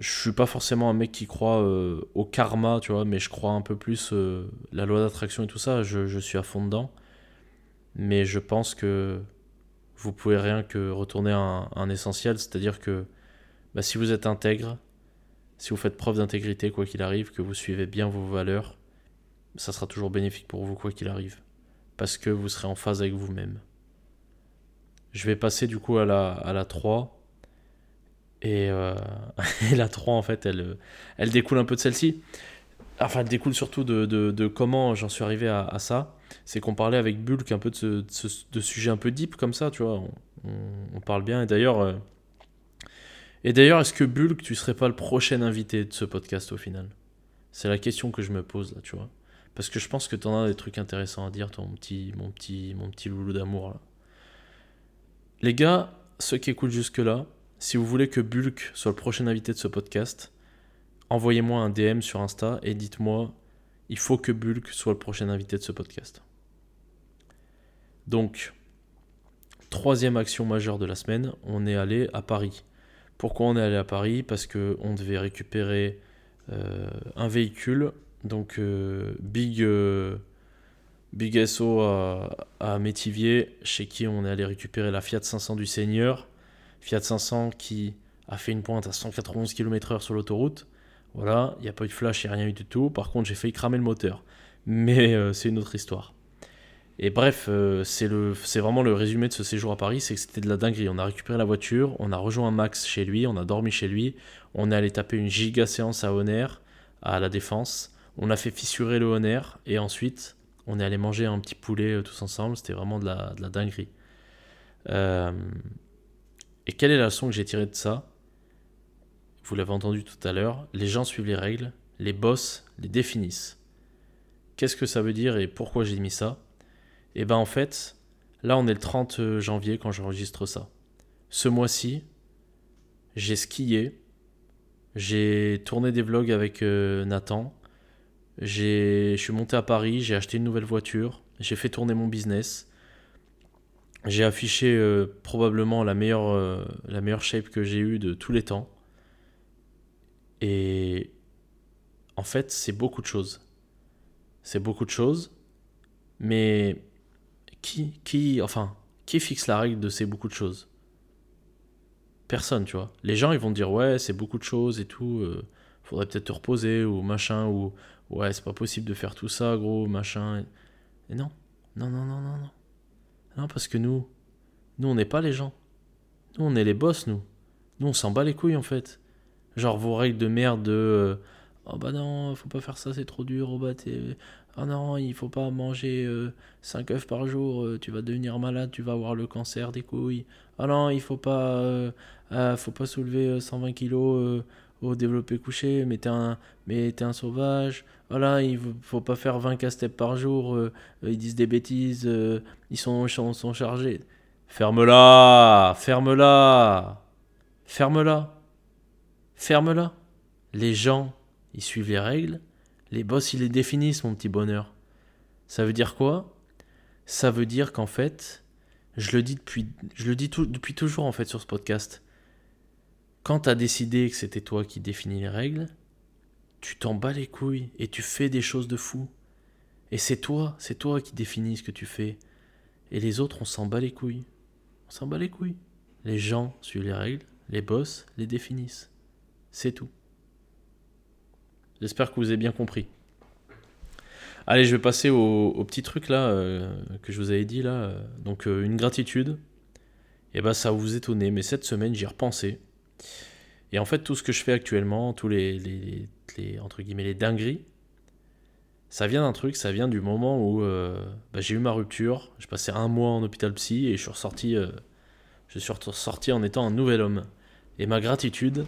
je suis pas forcément un mec qui croit euh, au karma, tu vois, mais je crois un peu plus euh, la loi d'attraction et tout ça, je, suis à fond dedans. Mais je pense que vous pouvez rien que retourner à un, essentiel, c'est-à-dire que bah, si vous êtes intègre, si vous faites preuve d'intégrité quoi qu'il arrive, que vous suivez bien vos valeurs, ça sera toujours bénéfique pour vous quoi qu'il arrive parce que vous serez en phase avec vous-même. Je vais passer du coup à la, à la 3. Euh, (laughs) et, la 3, en fait, elle, elle découle un peu de celle-ci. Enfin, elle découle surtout de, de, comment j'en suis arrivé à, ça. C'est qu'on parlait avec Bulk un peu de, ce, de, sujets un peu deep comme ça, tu vois. On, parle bien. Et d'ailleurs, euh, et d'ailleurs, est-ce que Bulk, tu serais pas le prochain invité de ce podcast au final? C'est la question que je me pose là, tu vois. Parce que je pense que tu en as des trucs intéressants à dire, ton petit, mon, petit, mon petit loulou d'amour. Les gars, ceux qui écoutent jusque-là, si vous voulez que Bulk soit le prochain invité de ce podcast, envoyez-moi un DM sur Insta et dites-moi il faut que Bulk soit le prochain invité de ce podcast. Donc, troisième action majeure de la semaine, on est allé à Paris. Pourquoi on est allé à Paris Parce qu'on devait récupérer euh, un véhicule donc euh, Big, euh, Big SO à, Métivier, chez qui on est allé récupérer la Fiat 500 du Seigneur. Fiat 500 qui a fait une pointe à 191 km/h sur l'autoroute. Voilà, il n'y a pas eu de flash, a rien eu du tout. Par contre, j'ai failli cramer le moteur. Mais c'est une autre histoire. Et bref, c'est vraiment le résumé de ce séjour à Paris, c'est que c'était de la dinguerie. On a récupéré la voiture, on a rejoint Max chez lui, on a dormi chez lui, on est allé taper une giga séance à Honor, à la Défense. On a fait fissurer le Honner et ensuite on est allé manger un petit poulet euh, tous ensemble. C'était vraiment de la, de la dinguerie. Euh, et quelle est la leçon que j'ai tirée de ça? Vous l'avez entendu tout à l'heure. Les gens suivent les règles, les boss les définissent. Qu'est-ce que ça veut dire et pourquoi j'ai mis ça? Et eh ben en fait, là on est le 30 janvier quand j'enregistre ça. Ce mois-ci, j'ai skié, j'ai tourné des vlogs avec euh, Nathan, je suis monté à Paris, j'ai acheté une nouvelle voiture, j'ai fait tourner mon business. J'ai affiché euh, probablement la meilleure, euh, la meilleure shape que j'ai eue de tous les temps. Et en fait, c'est beaucoup de choses. C'est beaucoup de choses. Mais qui, qui, enfin, qui fixe la règle de ces beaucoup de choses? Personne, tu vois. Les gens, ils vont dire ouais, c'est beaucoup de choses et tout. Euh, faudrait peut-être te reposer ou machin ou ouais, c'est pas possible de faire tout ça, gros, machin. Et non, non, non, non, non, non. Non, parce que nous, nous, on n'est pas les gens. Nous, on est les boss, nous. Nous, on s'en bat les couilles, en fait. Genre, vos règles de merde de. Euh, oh bah non, faut pas faire ça, c'est trop dur. Oh bah t'es. Oh non, il faut pas manger 5 euh, œufs par jour, euh, tu vas devenir malade, tu vas avoir le cancer des couilles. Oh non, il faut pas, faut pas soulever 120 kilos au développé couché, mais t'es un, mais un sauvage. Voilà, il faut pas faire 20 casse-têtes par jour. Euh, ils disent des bêtises, euh, ils sont, sont chargés. Ferme-la Ferme-la Ferme-la Ferme-la Les gens ils suivent les règles, les boss, ils les définissent, mon petit bonheur. Ça veut dire quoi? Ça veut dire qu'en fait, je le dis depuis, toujours en fait sur ce podcast. Quand tu as décidé que c'était toi qui définis les règles, tu t'en bats les couilles et tu fais des choses de fou. Et c'est toi, c'est toi qui définis ce que tu fais. Et les autres, on s'en bat les couilles. On s'en bat les couilles. Les gens suivent les règles, les boss les définissent. C'est tout. J'espère que vous avez bien compris. Allez, je vais passer au, petit truc là euh, que je vous avais dit là. Donc euh, une gratitude. Et eh ben ça va vous étonner, mais cette semaine j'y ai repensé. Et en fait tout ce que je fais actuellement, tous les, entre guillemets les dingueries, ça vient d'un truc, ça vient du moment où euh, bah, j'ai eu ma rupture. Je passais un mois en hôpital psy et je suis ressorti, je suis ressorti en étant un nouvel homme. Et ma gratitude,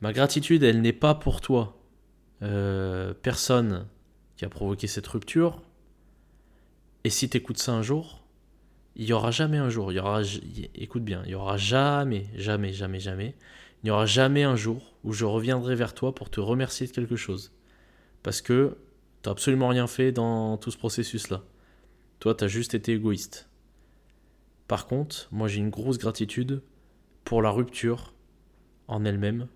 ma gratitude, elle n'est pas pour toi. Personne qui a provoqué cette rupture. Et si tu écoutes ça un jour, il n'y aura jamais un jour, il y aura, écoute bien, il n'y aura jamais, jamais, jamais, jamais, il n'y aura jamais un jour où je reviendrai vers toi pour te remercier de quelque chose. Parce que tu n'as absolument rien fait dans tout ce processus-là. Toi, tu as juste été égoïste. Par contre, moi j'ai une grosse gratitude pour la rupture en elle-même,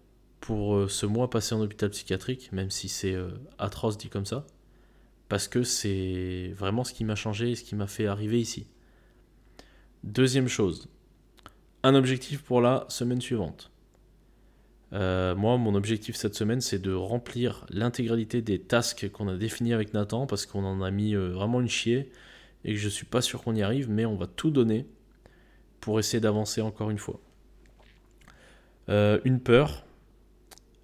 pour euh, ce mois passé en hôpital psychiatrique, même si c'est euh, atroce dit comme ça parce que c'est vraiment ce qui m'a changé et ce qui m'a fait arriver ici. Deuxième chose, un objectif pour la semaine suivante. Euh, moi, mon objectif cette semaine, c'est de remplir l'intégralité des tasks qu'on a définis avec Nathan, parce qu'on en a mis vraiment une chier, et que je suis pas sûr qu'on y arrive, mais on va tout donner pour essayer d'avancer encore une fois. Une peur,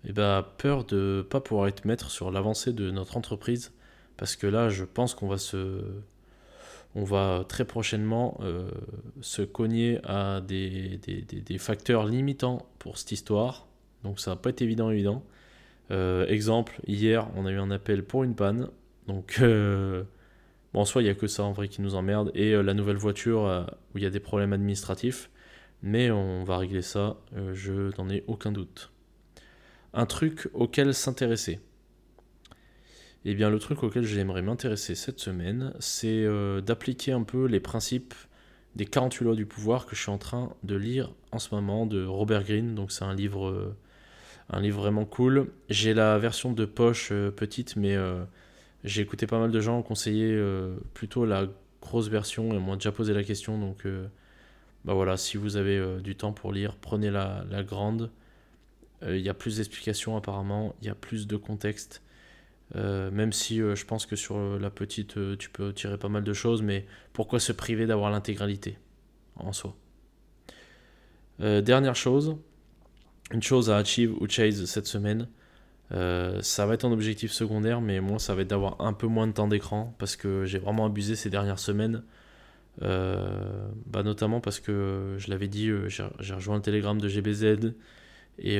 eh ben, peur de pas pouvoir être maître sur l'avancée de notre entreprise parce que là, je pense qu'on va se. On va très prochainement euh, se cogner à des, des, facteurs limitants pour cette histoire. Donc ça va pas être évident, évident. Euh, exemple, hier, on a eu un appel pour une panne. Donc, euh, bon, en soi, il n'y a que ça en vrai qui nous emmerde. Et la nouvelle voiture où il y a des problèmes administratifs. Mais on va régler ça, je n'en ai aucun doute. Un truc auquel s'intéresser. Eh bien, le truc auquel j'aimerais m'intéresser cette semaine, c'est euh, d'appliquer un peu les principes des 48 lois du pouvoir que je suis en train de lire en ce moment de Robert Greene. Donc, c'est un livre, euh, un livre vraiment cool. J'ai la version de poche euh, petite, mais j'ai écouté pas mal de gens conseiller plutôt la grosse version et on m'a déjà posé la question. Donc, bah voilà, si vous avez du temps pour lire, prenez la grande. Il y a plus d'explications apparemment, il y a plus de contexte. Euh, même si euh, je pense que sur euh, la petite, tu peux tirer pas mal de choses, mais pourquoi se priver d'avoir l'intégralité en soi? Dernière chose, une chose à achieve ou chase cette semaine, ça va être un objectif secondaire, mais moi ça va être d'avoir un peu moins de temps d'écran parce que j'ai vraiment abusé ces dernières semaines. bah notamment parce que je l'avais dit, j'ai rejoint le Telegram de GBZ et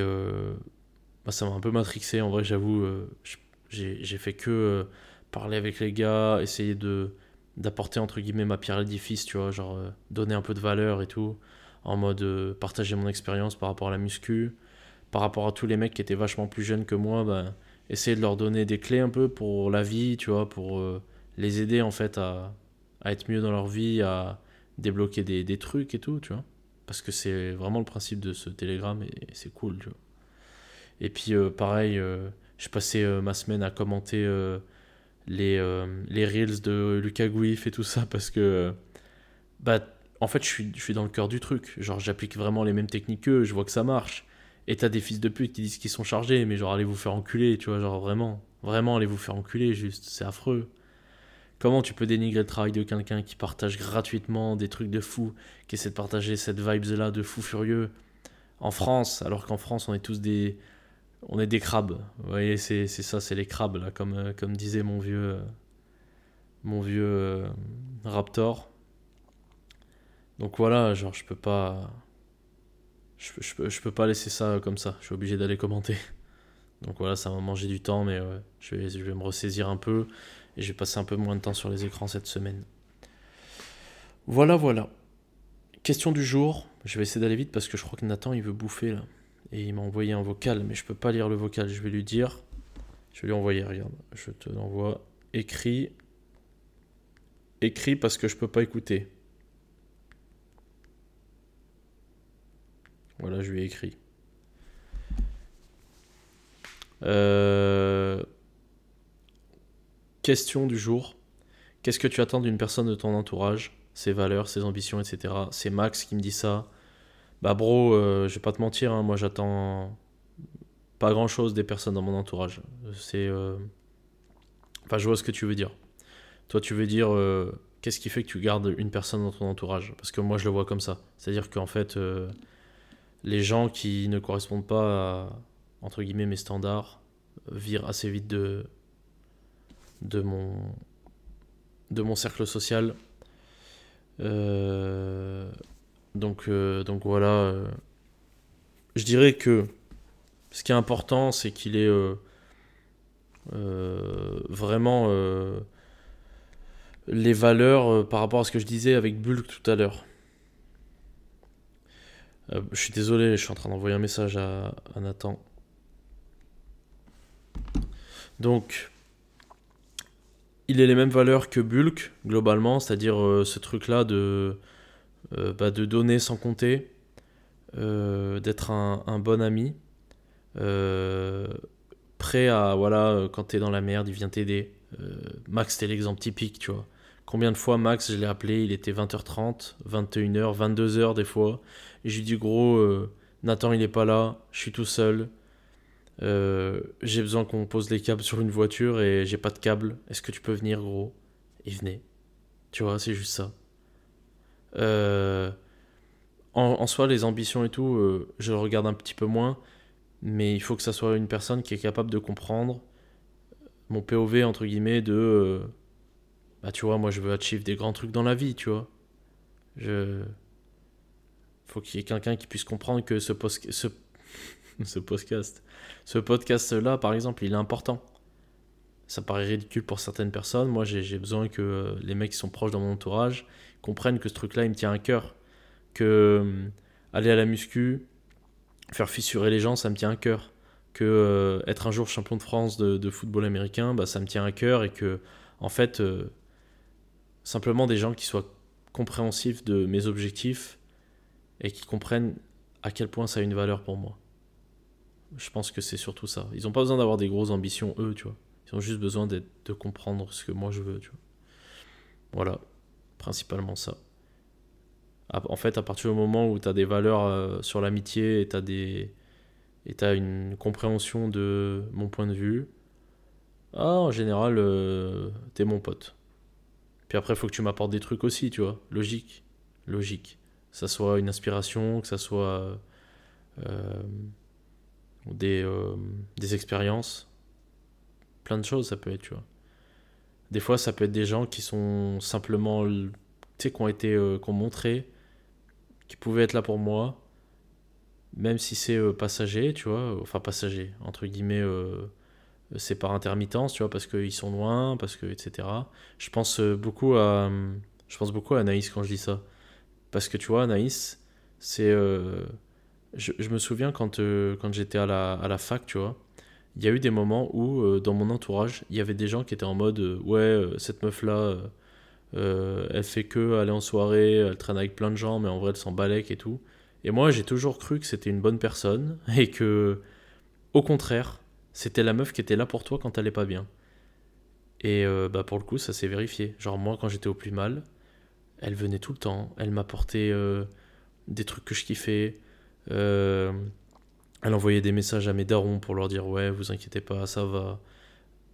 bah, ça m'a un peu matrixé. En vrai, j'avoue, je j'ai fait que euh, parler avec les gars, essayer de d'apporter entre guillemets ma pierre à l'édifice, tu vois, genre euh, donner un peu de valeur et tout, en mode euh, partager mon expérience par rapport à la muscu, par rapport à tous les mecs qui étaient vachement plus jeunes que moi, ben, essayer de leur donner des clés un peu pour la vie, tu vois, pour les aider en fait à, à, être mieux dans leur vie, à débloquer des, des trucs et tout, tu vois. Parce que c'est vraiment le principe de ce télégramme et, c'est cool. Et puis pareil, je passais euh, ma semaine à commenter euh, les, euh, les reels de Lucas Gouif et tout ça parce que bah en fait je suis, je suis dans le cœur du truc. Genre j'applique vraiment les mêmes techniques qu'eux je vois que ça marche. Et t'as des fils de pute qui disent qu'ils sont chargés mais genre allez vous faire enculer tu vois genre vraiment. Vraiment allez vous faire enculer juste c'est affreux comment tu peux dénigrer le travail de quelqu'un qui partage gratuitement des trucs de fou qui essaie de partager cette vibes là de fou furieux en France alors qu'en France on est tous des on est des crabes. Vous voyez, c'est ça, c'est les crabes, là, comme, euh, disait mon vieux, euh, mon euh, Raptor. Donc voilà, genre, je peux pas. Je, je, peux, pas laisser ça comme ça. Je suis obligé d'aller commenter. Donc voilà, ça m'a mangé du temps, mais je, vais, je vais me ressaisir un peu. Et je vais passer un peu moins de temps sur les écrans cette semaine. Voilà, voilà. Question du jour. Je vais essayer d'aller vite parce que je crois que Nathan, il veut bouffer là et il m'a envoyé un vocal, mais je peux pas lire le vocal, je vais lui dire. Je vais lui envoyer, regarde. Je te l'envoie. Écrit. Écrit parce que je peux pas écouter. Voilà, je lui ai écrit. Euh, question du jour. Qu'est-ce que tu attends d'une personne de ton entourage? Ses valeurs, ses ambitions, etc. C'est Max qui me dit ça. Bah bro, euh, je vais pas te mentir, hein, moi j'attends pas grand chose des personnes dans mon entourage. C'est. Euh, enfin, je vois ce que tu veux dire. Toi, tu veux dire qu'est-ce qui fait que tu gardes une personne dans ton entourage? Parce que moi, je le vois comme ça. C'est-à-dire qu'en fait, les gens qui ne correspondent pas à, entre guillemets, mes standards virent assez vite de, de, mon, de mon cercle social. Euh, donc, euh, donc voilà. Euh, je dirais que ce qui est important, c'est qu'il est, vraiment les valeurs par rapport à ce que je disais avec Bulk tout à l'heure. je suis désolé, je suis en train d'envoyer un message à Nathan. Donc, il a les mêmes valeurs que Bulk, globalement, c'est-à-dire euh, ce truc-là de, euh, bah, de donner sans compter, euh, d'être un, bon ami, prêt à, voilà, quand t'es dans la merde, il vient t'aider. Max, c'était l'exemple typique, tu vois. Combien de fois Max, je l'ai appelé, il était 20h30, 21h, 22h des fois. Et je lui dis, gros, Nathan, il est pas là, je suis tout seul, euh, j'ai besoin qu'on pose les câbles sur une voiture et j'ai pas de câble. Est-ce que tu peux venir, gros? Il venait. Tu vois, c'est juste ça. Euh, en, soi, les ambitions et tout, euh, je regarde un petit peu moins. Mais il faut que ça soit une personne qui est capable de comprendre mon POV, entre guillemets, de. bah, tu vois, moi, je veux achieve des grands trucs dans la vie, tu vois. Je. Faut qu'il y ait quelqu'un qui puisse comprendre que ce, post ce (laughs) ce podcast. Ce podcast-là, par exemple, il est important. Ça paraît ridicule pour certaines personnes. Moi, j'ai besoin que euh, les mecs qui sont proches dans mon entourage comprennent que ce truc-là, il me tient à cœur. Que euh, aller à la muscu, faire fissurer les gens, ça me tient à cœur. Que euh, être un jour champion de France de, football américain, bah, ça me tient à cœur. Et que, en fait, simplement des gens qui soient compréhensifs de mes objectifs et qui comprennent à quel point ça a une valeur pour moi. Je pense que c'est surtout ça. Ils n'ont pas besoin d'avoir des grosses ambitions, eux, tu vois. Ils ont juste besoin de comprendre ce que moi je veux, tu vois. Voilà, principalement ça. En fait, à partir du moment où tu as des valeurs euh, sur l'amitié et tu as, des... une compréhension de mon point de vue, ah, en général, euh, t'es mon pote. Puis après, il faut que tu m'apportes des trucs aussi, tu vois. Logique. Logique. Que ça soit une inspiration, que ça soit. Euh, des, euh, des expériences, plein de choses ça peut être, tu vois. Des fois, ça peut être des gens qui sont simplement, tu sais, qui ont été, euh, qui ont montré, qui pouvaient être là pour moi, même si c'est euh, passager, tu vois, enfin passager, entre guillemets, c'est par intermittence, tu vois, parce qu'ils sont loin, parce que, etc. Je pense beaucoup à, je pense beaucoup à Anaïs quand je dis ça. Parce que tu vois, Anaïs, c'est je, me souviens quand, euh, quand j'étais à la, à la fac, tu vois, il y a eu des moments où, euh, dans mon entourage, il y avait des gens qui étaient en mode euh, Ouais, cette meuf-là, elle fait que aller en soirée, elle traîne avec plein de gens, mais en vrai, elle s'en balèque et tout. Et moi, j'ai toujours cru que c'était une bonne personne (laughs) et que, au contraire, c'était la meuf qui était là pour toi quand t'allais pas bien. Et bah, pour le coup, ça s'est vérifié. Genre, moi, quand j'étais au plus mal, elle venait tout le temps, elle m'apportait des trucs que je kiffais. Euh, elle envoyait des messages à mes darons pour leur dire ouais, vous inquiétez pas, ça va.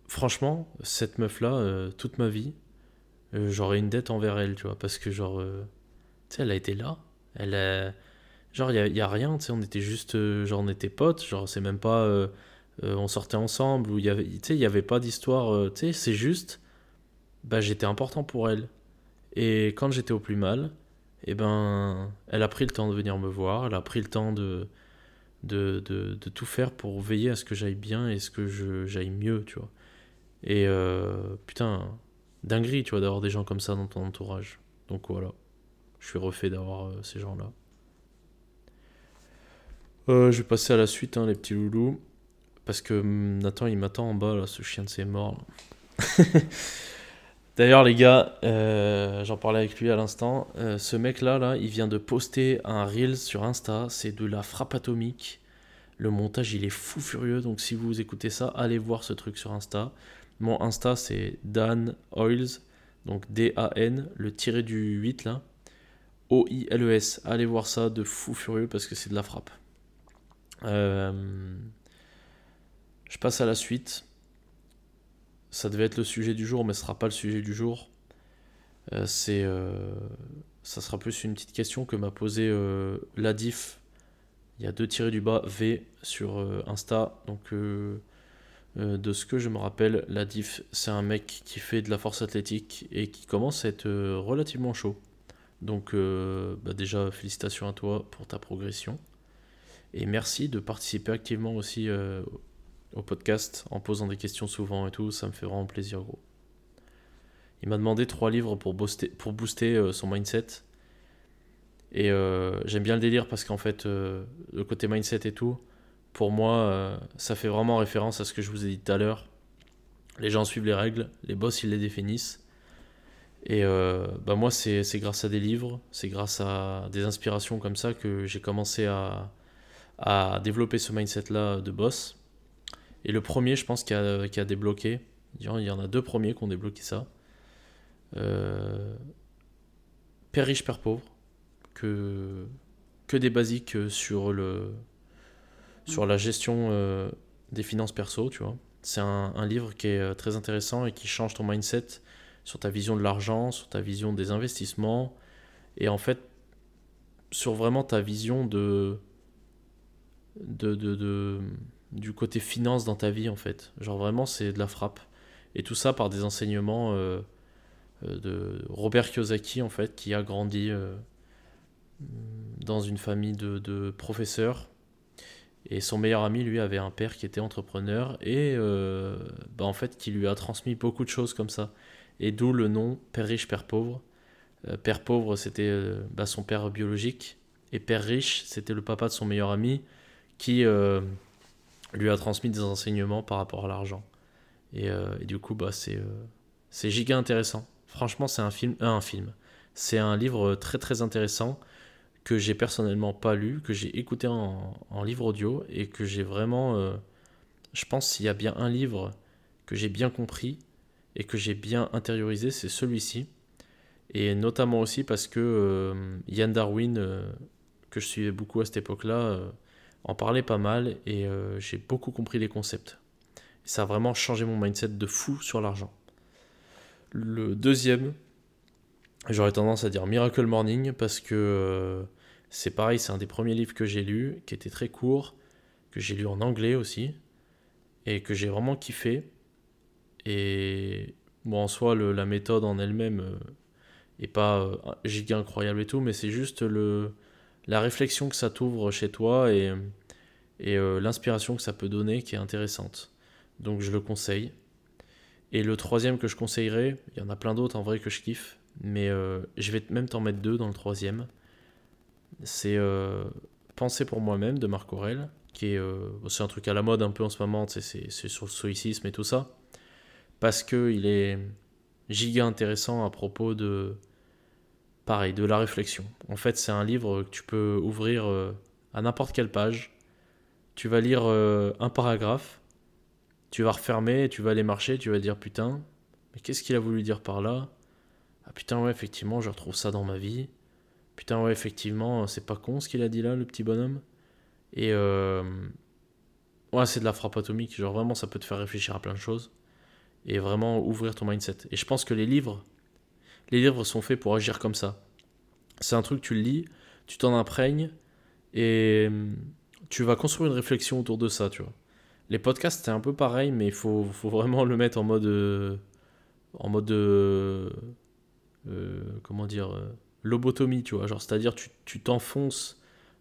Franchement, cette meuf-là, euh, toute ma vie, euh, j'aurais une dette envers elle, tu vois, parce que genre, tu sais, elle a été là, elle a... Genre, il y, a, rien, tu sais, on était juste, genre, on était potes, genre, c'est même pas, on sortait ensemble, ou il y avait, il y avait pas d'histoire, tu sais, c'est juste, bah, j'étais important pour elle. Et quand j'étais au plus mal, eh ben, elle a pris le temps de venir me voir, elle a pris le temps de, de, de, de tout faire pour veiller à ce que j'aille bien et ce que j'aille mieux, tu vois. Et euh, putain, dinguerie, tu vois, d'avoir des gens comme ça dans ton entourage. Donc voilà, je suis refait d'avoir euh, ces gens-là. Euh, je vais passer à la suite, hein, les petits loulous. parce que hum, Nathan il m'attend en bas là, ce chien de ses morts. (laughs) D'ailleurs les gars, euh, j'en parlais avec lui à l'instant, euh, ce mec là, là, il vient de poster un reel sur Insta, c'est de la frappe atomique. Le montage il est fou furieux, donc si vous écoutez ça, allez voir ce truc sur Insta. Mon Insta c'est Dan Oils, donc D-A-N, le tiré du 8 là, O-I-L-E-S. Allez voir ça de fou furieux parce que c'est de la frappe. Euh, je passe à la suite ça devait être le sujet du jour, mais ce sera pas le sujet du jour. Euh, c'est, euh, ça sera plus une petite question que m'a posé euh, Ladif. Il y a deux tirés du bas V sur Insta. Donc, de ce que je me rappelle, Ladif, c'est un mec qui fait de la force athlétique et qui commence à être relativement chaud. Donc, bah déjà, félicitations à toi pour ta progression. Et merci de participer activement aussi au podcast en posant des questions souvent et tout, ça me fait vraiment plaisir gros. Il m'a demandé trois livres pour booster, pour booster euh, son mindset. Et euh, j'aime bien le délire parce qu'en fait, euh, le côté mindset et tout, pour moi, ça fait vraiment référence à ce que je vous ai dit tout à l'heure. Les gens suivent les règles, les boss ils les définissent. Et bah moi, c'est grâce à des livres, c'est grâce à des inspirations comme ça que j'ai commencé à, à développer ce mindset-là de boss. Et le premier, je pense, qui a, qui a débloqué, il y en a deux premiers qui ont débloqué ça. Euh, Père riche, Père pauvre, que, que des basiques sur, le, sur la gestion euh, des finances perso, tu vois. C'est un, livre qui est euh, très intéressant et qui change ton mindset sur ta vision de l'argent, sur ta vision des investissements, et en fait, sur vraiment ta vision de, de, de du côté finance dans ta vie en fait. Genre vraiment c'est de la frappe. Et tout ça par des enseignements euh, euh, de Robert Kiyosaki en fait qui a grandi euh, dans une famille de, professeurs. Et son meilleur ami lui avait un père qui était entrepreneur et bah, en fait qui lui a transmis beaucoup de choses comme ça. Et d'où le nom Père riche, Père pauvre. père pauvre c'était bah, son père biologique et Père riche c'était le papa de son meilleur ami qui lui a transmis des enseignements par rapport à l'argent. Et, euh, du coup, bah, c'est, euh, c'est giga intéressant. Franchement, c'est un film, euh, un film. C'est un livre très très intéressant que j'ai personnellement pas lu, que j'ai écouté en, en, livre audio et que j'ai vraiment, je pense s'il y a bien un livre que j'ai bien compris et que j'ai bien intériorisé, c'est celui-ci. Et notamment aussi parce que Yann Darwin, que je suivais beaucoup à cette époque-là, en parlait pas mal et euh, j'ai beaucoup compris les concepts. ça a vraiment changé mon mindset de fou sur l'argent. Le deuxième, j'aurais tendance à dire Miracle Morning parce que euh, c'est pareil, c'est un des premiers livres que j'ai lu, qui était très court, que j'ai lu en anglais aussi, et que j'ai vraiment kiffé. Et bon, en soi, la méthode en elle-même euh, est pas giga incroyable et tout, mais c'est juste le, la réflexion que ça t'ouvre chez toi et, euh, l'inspiration que ça peut donner qui est intéressante. Donc je le conseille. Et le troisième que je conseillerais, il y en a plein d'autres en vrai que je kiffe, mais euh, je vais même t'en mettre deux dans le troisième. C'est euh, Penser pour moi-même de Marc Aurel, qui est c'est un truc à la mode un peu en ce moment, c'est sur le stoïcisme et tout ça, parce qu'il est giga intéressant à propos de pareil, de la réflexion. En fait, c'est un livre que tu peux ouvrir euh, à n'importe quelle page. Tu vas lire euh, un paragraphe, tu vas refermer, tu vas aller marcher, tu vas dire putain, mais qu'est-ce qu'il a voulu dire par là? Ah putain, ouais, effectivement, je retrouve ça dans ma vie. Putain, ouais, effectivement, c'est pas con ce qu'il a dit là, le petit bonhomme. Et euh, ouais, c'est de la frappe atomique. Genre vraiment, ça peut te faire réfléchir à plein de choses et vraiment ouvrir ton mindset. Et je pense que les livres, les livres sont faits pour agir comme ça. C'est un truc, tu le lis, tu t'en imprègnes et hum, tu vas construire une réflexion autour de ça, tu vois. Les podcasts, c'est un peu pareil, mais il faut, vraiment le mettre en mode. Euh, en mode. Euh, euh, comment dire Lobotomie, tu vois. C'est-à-dire, tu t'enfonces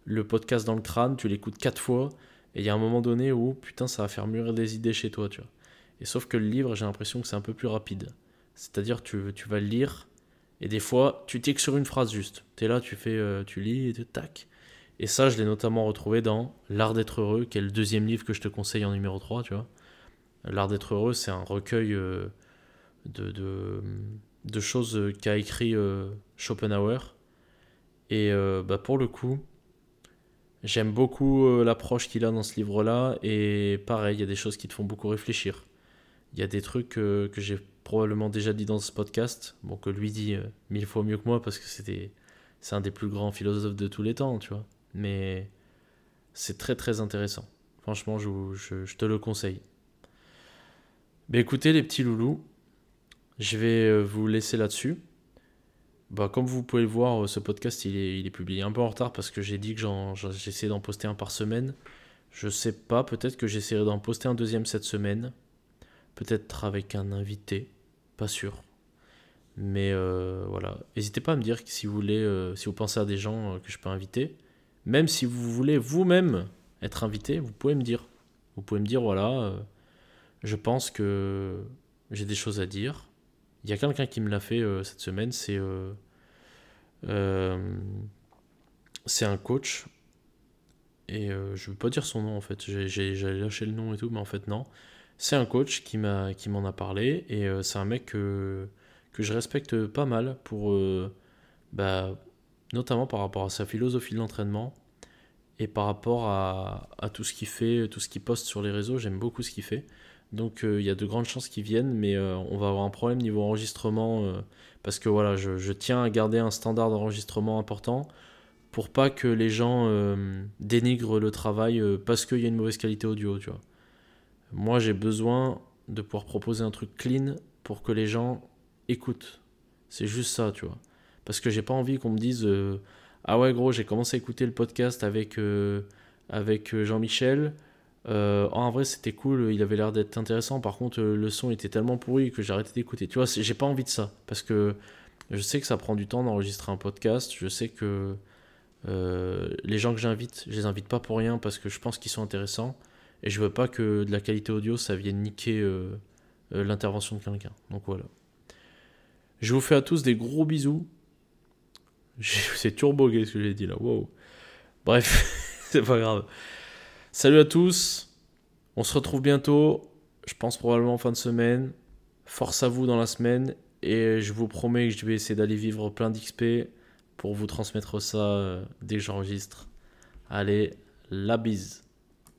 le podcast dans le crâne, tu l'écoutes quatre fois, et il y a un moment donné où, putain, ça va faire mûrir des idées chez toi, tu vois. Et sauf que le livre, j'ai l'impression que c'est un peu plus rapide. C'est-à-dire, tu, tu vas le lire, et des fois, tu tiques sur une phrase juste. Tu es là, tu fais, euh, tu lis, et tac. Et ça, je l'ai notamment retrouvé dans L'Art d'être heureux, qui est le deuxième livre que je te conseille en numéro 3, tu vois. L'Art d'être heureux, c'est un recueil euh, de, de, choses qu'a écrit euh, Schopenhauer. Et bah, pour le coup, j'aime beaucoup l'approche qu'il a dans ce livre-là. Et pareil, il y a des choses qui te font beaucoup réfléchir. Il y a des trucs que j'ai probablement déjà dit dans ce podcast, bon, que lui dit mille fois mieux que moi parce que c'était c'est un des plus grands philosophes de tous les temps, tu vois. Mais c'est très très intéressant. Franchement, je, je, te le conseille. Mais écoutez les petits loulous, je vais euh, vous laisser là-dessus. Bah, comme vous pouvez le voir, euh, ce podcast il est, il est publié un peu en retard parce que j'ai dit que j'essaie d'en poster un par semaine. Je sais pas, peut-être que j'essaierai d'en poster un deuxième cette semaine. Peut-être avec un invité, pas sûr. Mais euh, voilà, n'hésitez pas à me dire si vous voulez, euh, si vous pensez à des gens euh, que je peux inviter. Même si vous voulez vous-même être invité, vous pouvez me dire. Vous pouvez me dire, voilà, je pense que j'ai des choses à dire. Il y a quelqu'un qui me l'a fait cette semaine, c'est c'est un coach. Et je ne veux pas dire son nom en fait, j'allais lâcher le nom et tout, mais en fait non. C'est un coach qui m'en a, parlé et c'est un mec que que je respecte pas mal pour euh, bah, notamment par rapport à sa philosophie de l'entraînement et par rapport à, à tout ce qu'il fait, tout ce qu'il poste sur les réseaux, j'aime beaucoup ce qu'il fait. Donc euh, il y a de grandes chances qu'il vienne, mais euh, on va avoir un problème niveau enregistrement parce que voilà, je, je, tiens à garder un standard d'enregistrement important pour pas que les gens dénigrent le travail parce qu'il y a une mauvaise qualité audio, tu vois. Moi j'ai besoin de pouvoir proposer un truc clean pour que les gens écoute. C'est juste ça, tu vois. Parce que j'ai pas envie qu'on me dise euh, Ah ouais, gros, j'ai commencé à écouter le podcast avec, euh, avec euh, Jean-Michel. en vrai, c'était cool, il avait l'air d'être intéressant. Par contre, le son était tellement pourri que j'ai arrêté d'écouter. Tu vois, j'ai pas envie de ça. Parce que je sais que ça prend du temps d'enregistrer un podcast. Je sais que les gens que j'invite, je les invite pas pour rien parce que je pense qu'ils sont intéressants. Et je veux pas que de la qualité audio, ça vienne niquer l'intervention de quelqu'un. Donc voilà. Je vous fais à tous des gros bisous. (laughs) C'est turbo ce que j'ai dit là. Wow. Bref, (laughs) c'est pas grave. Salut à tous. On se retrouve bientôt. Je pense probablement en fin de semaine. Force à vous dans la semaine. Et je vous promets que je vais essayer d'aller vivre plein d'XP pour vous transmettre ça euh, dès que j'enregistre. Allez, la bise.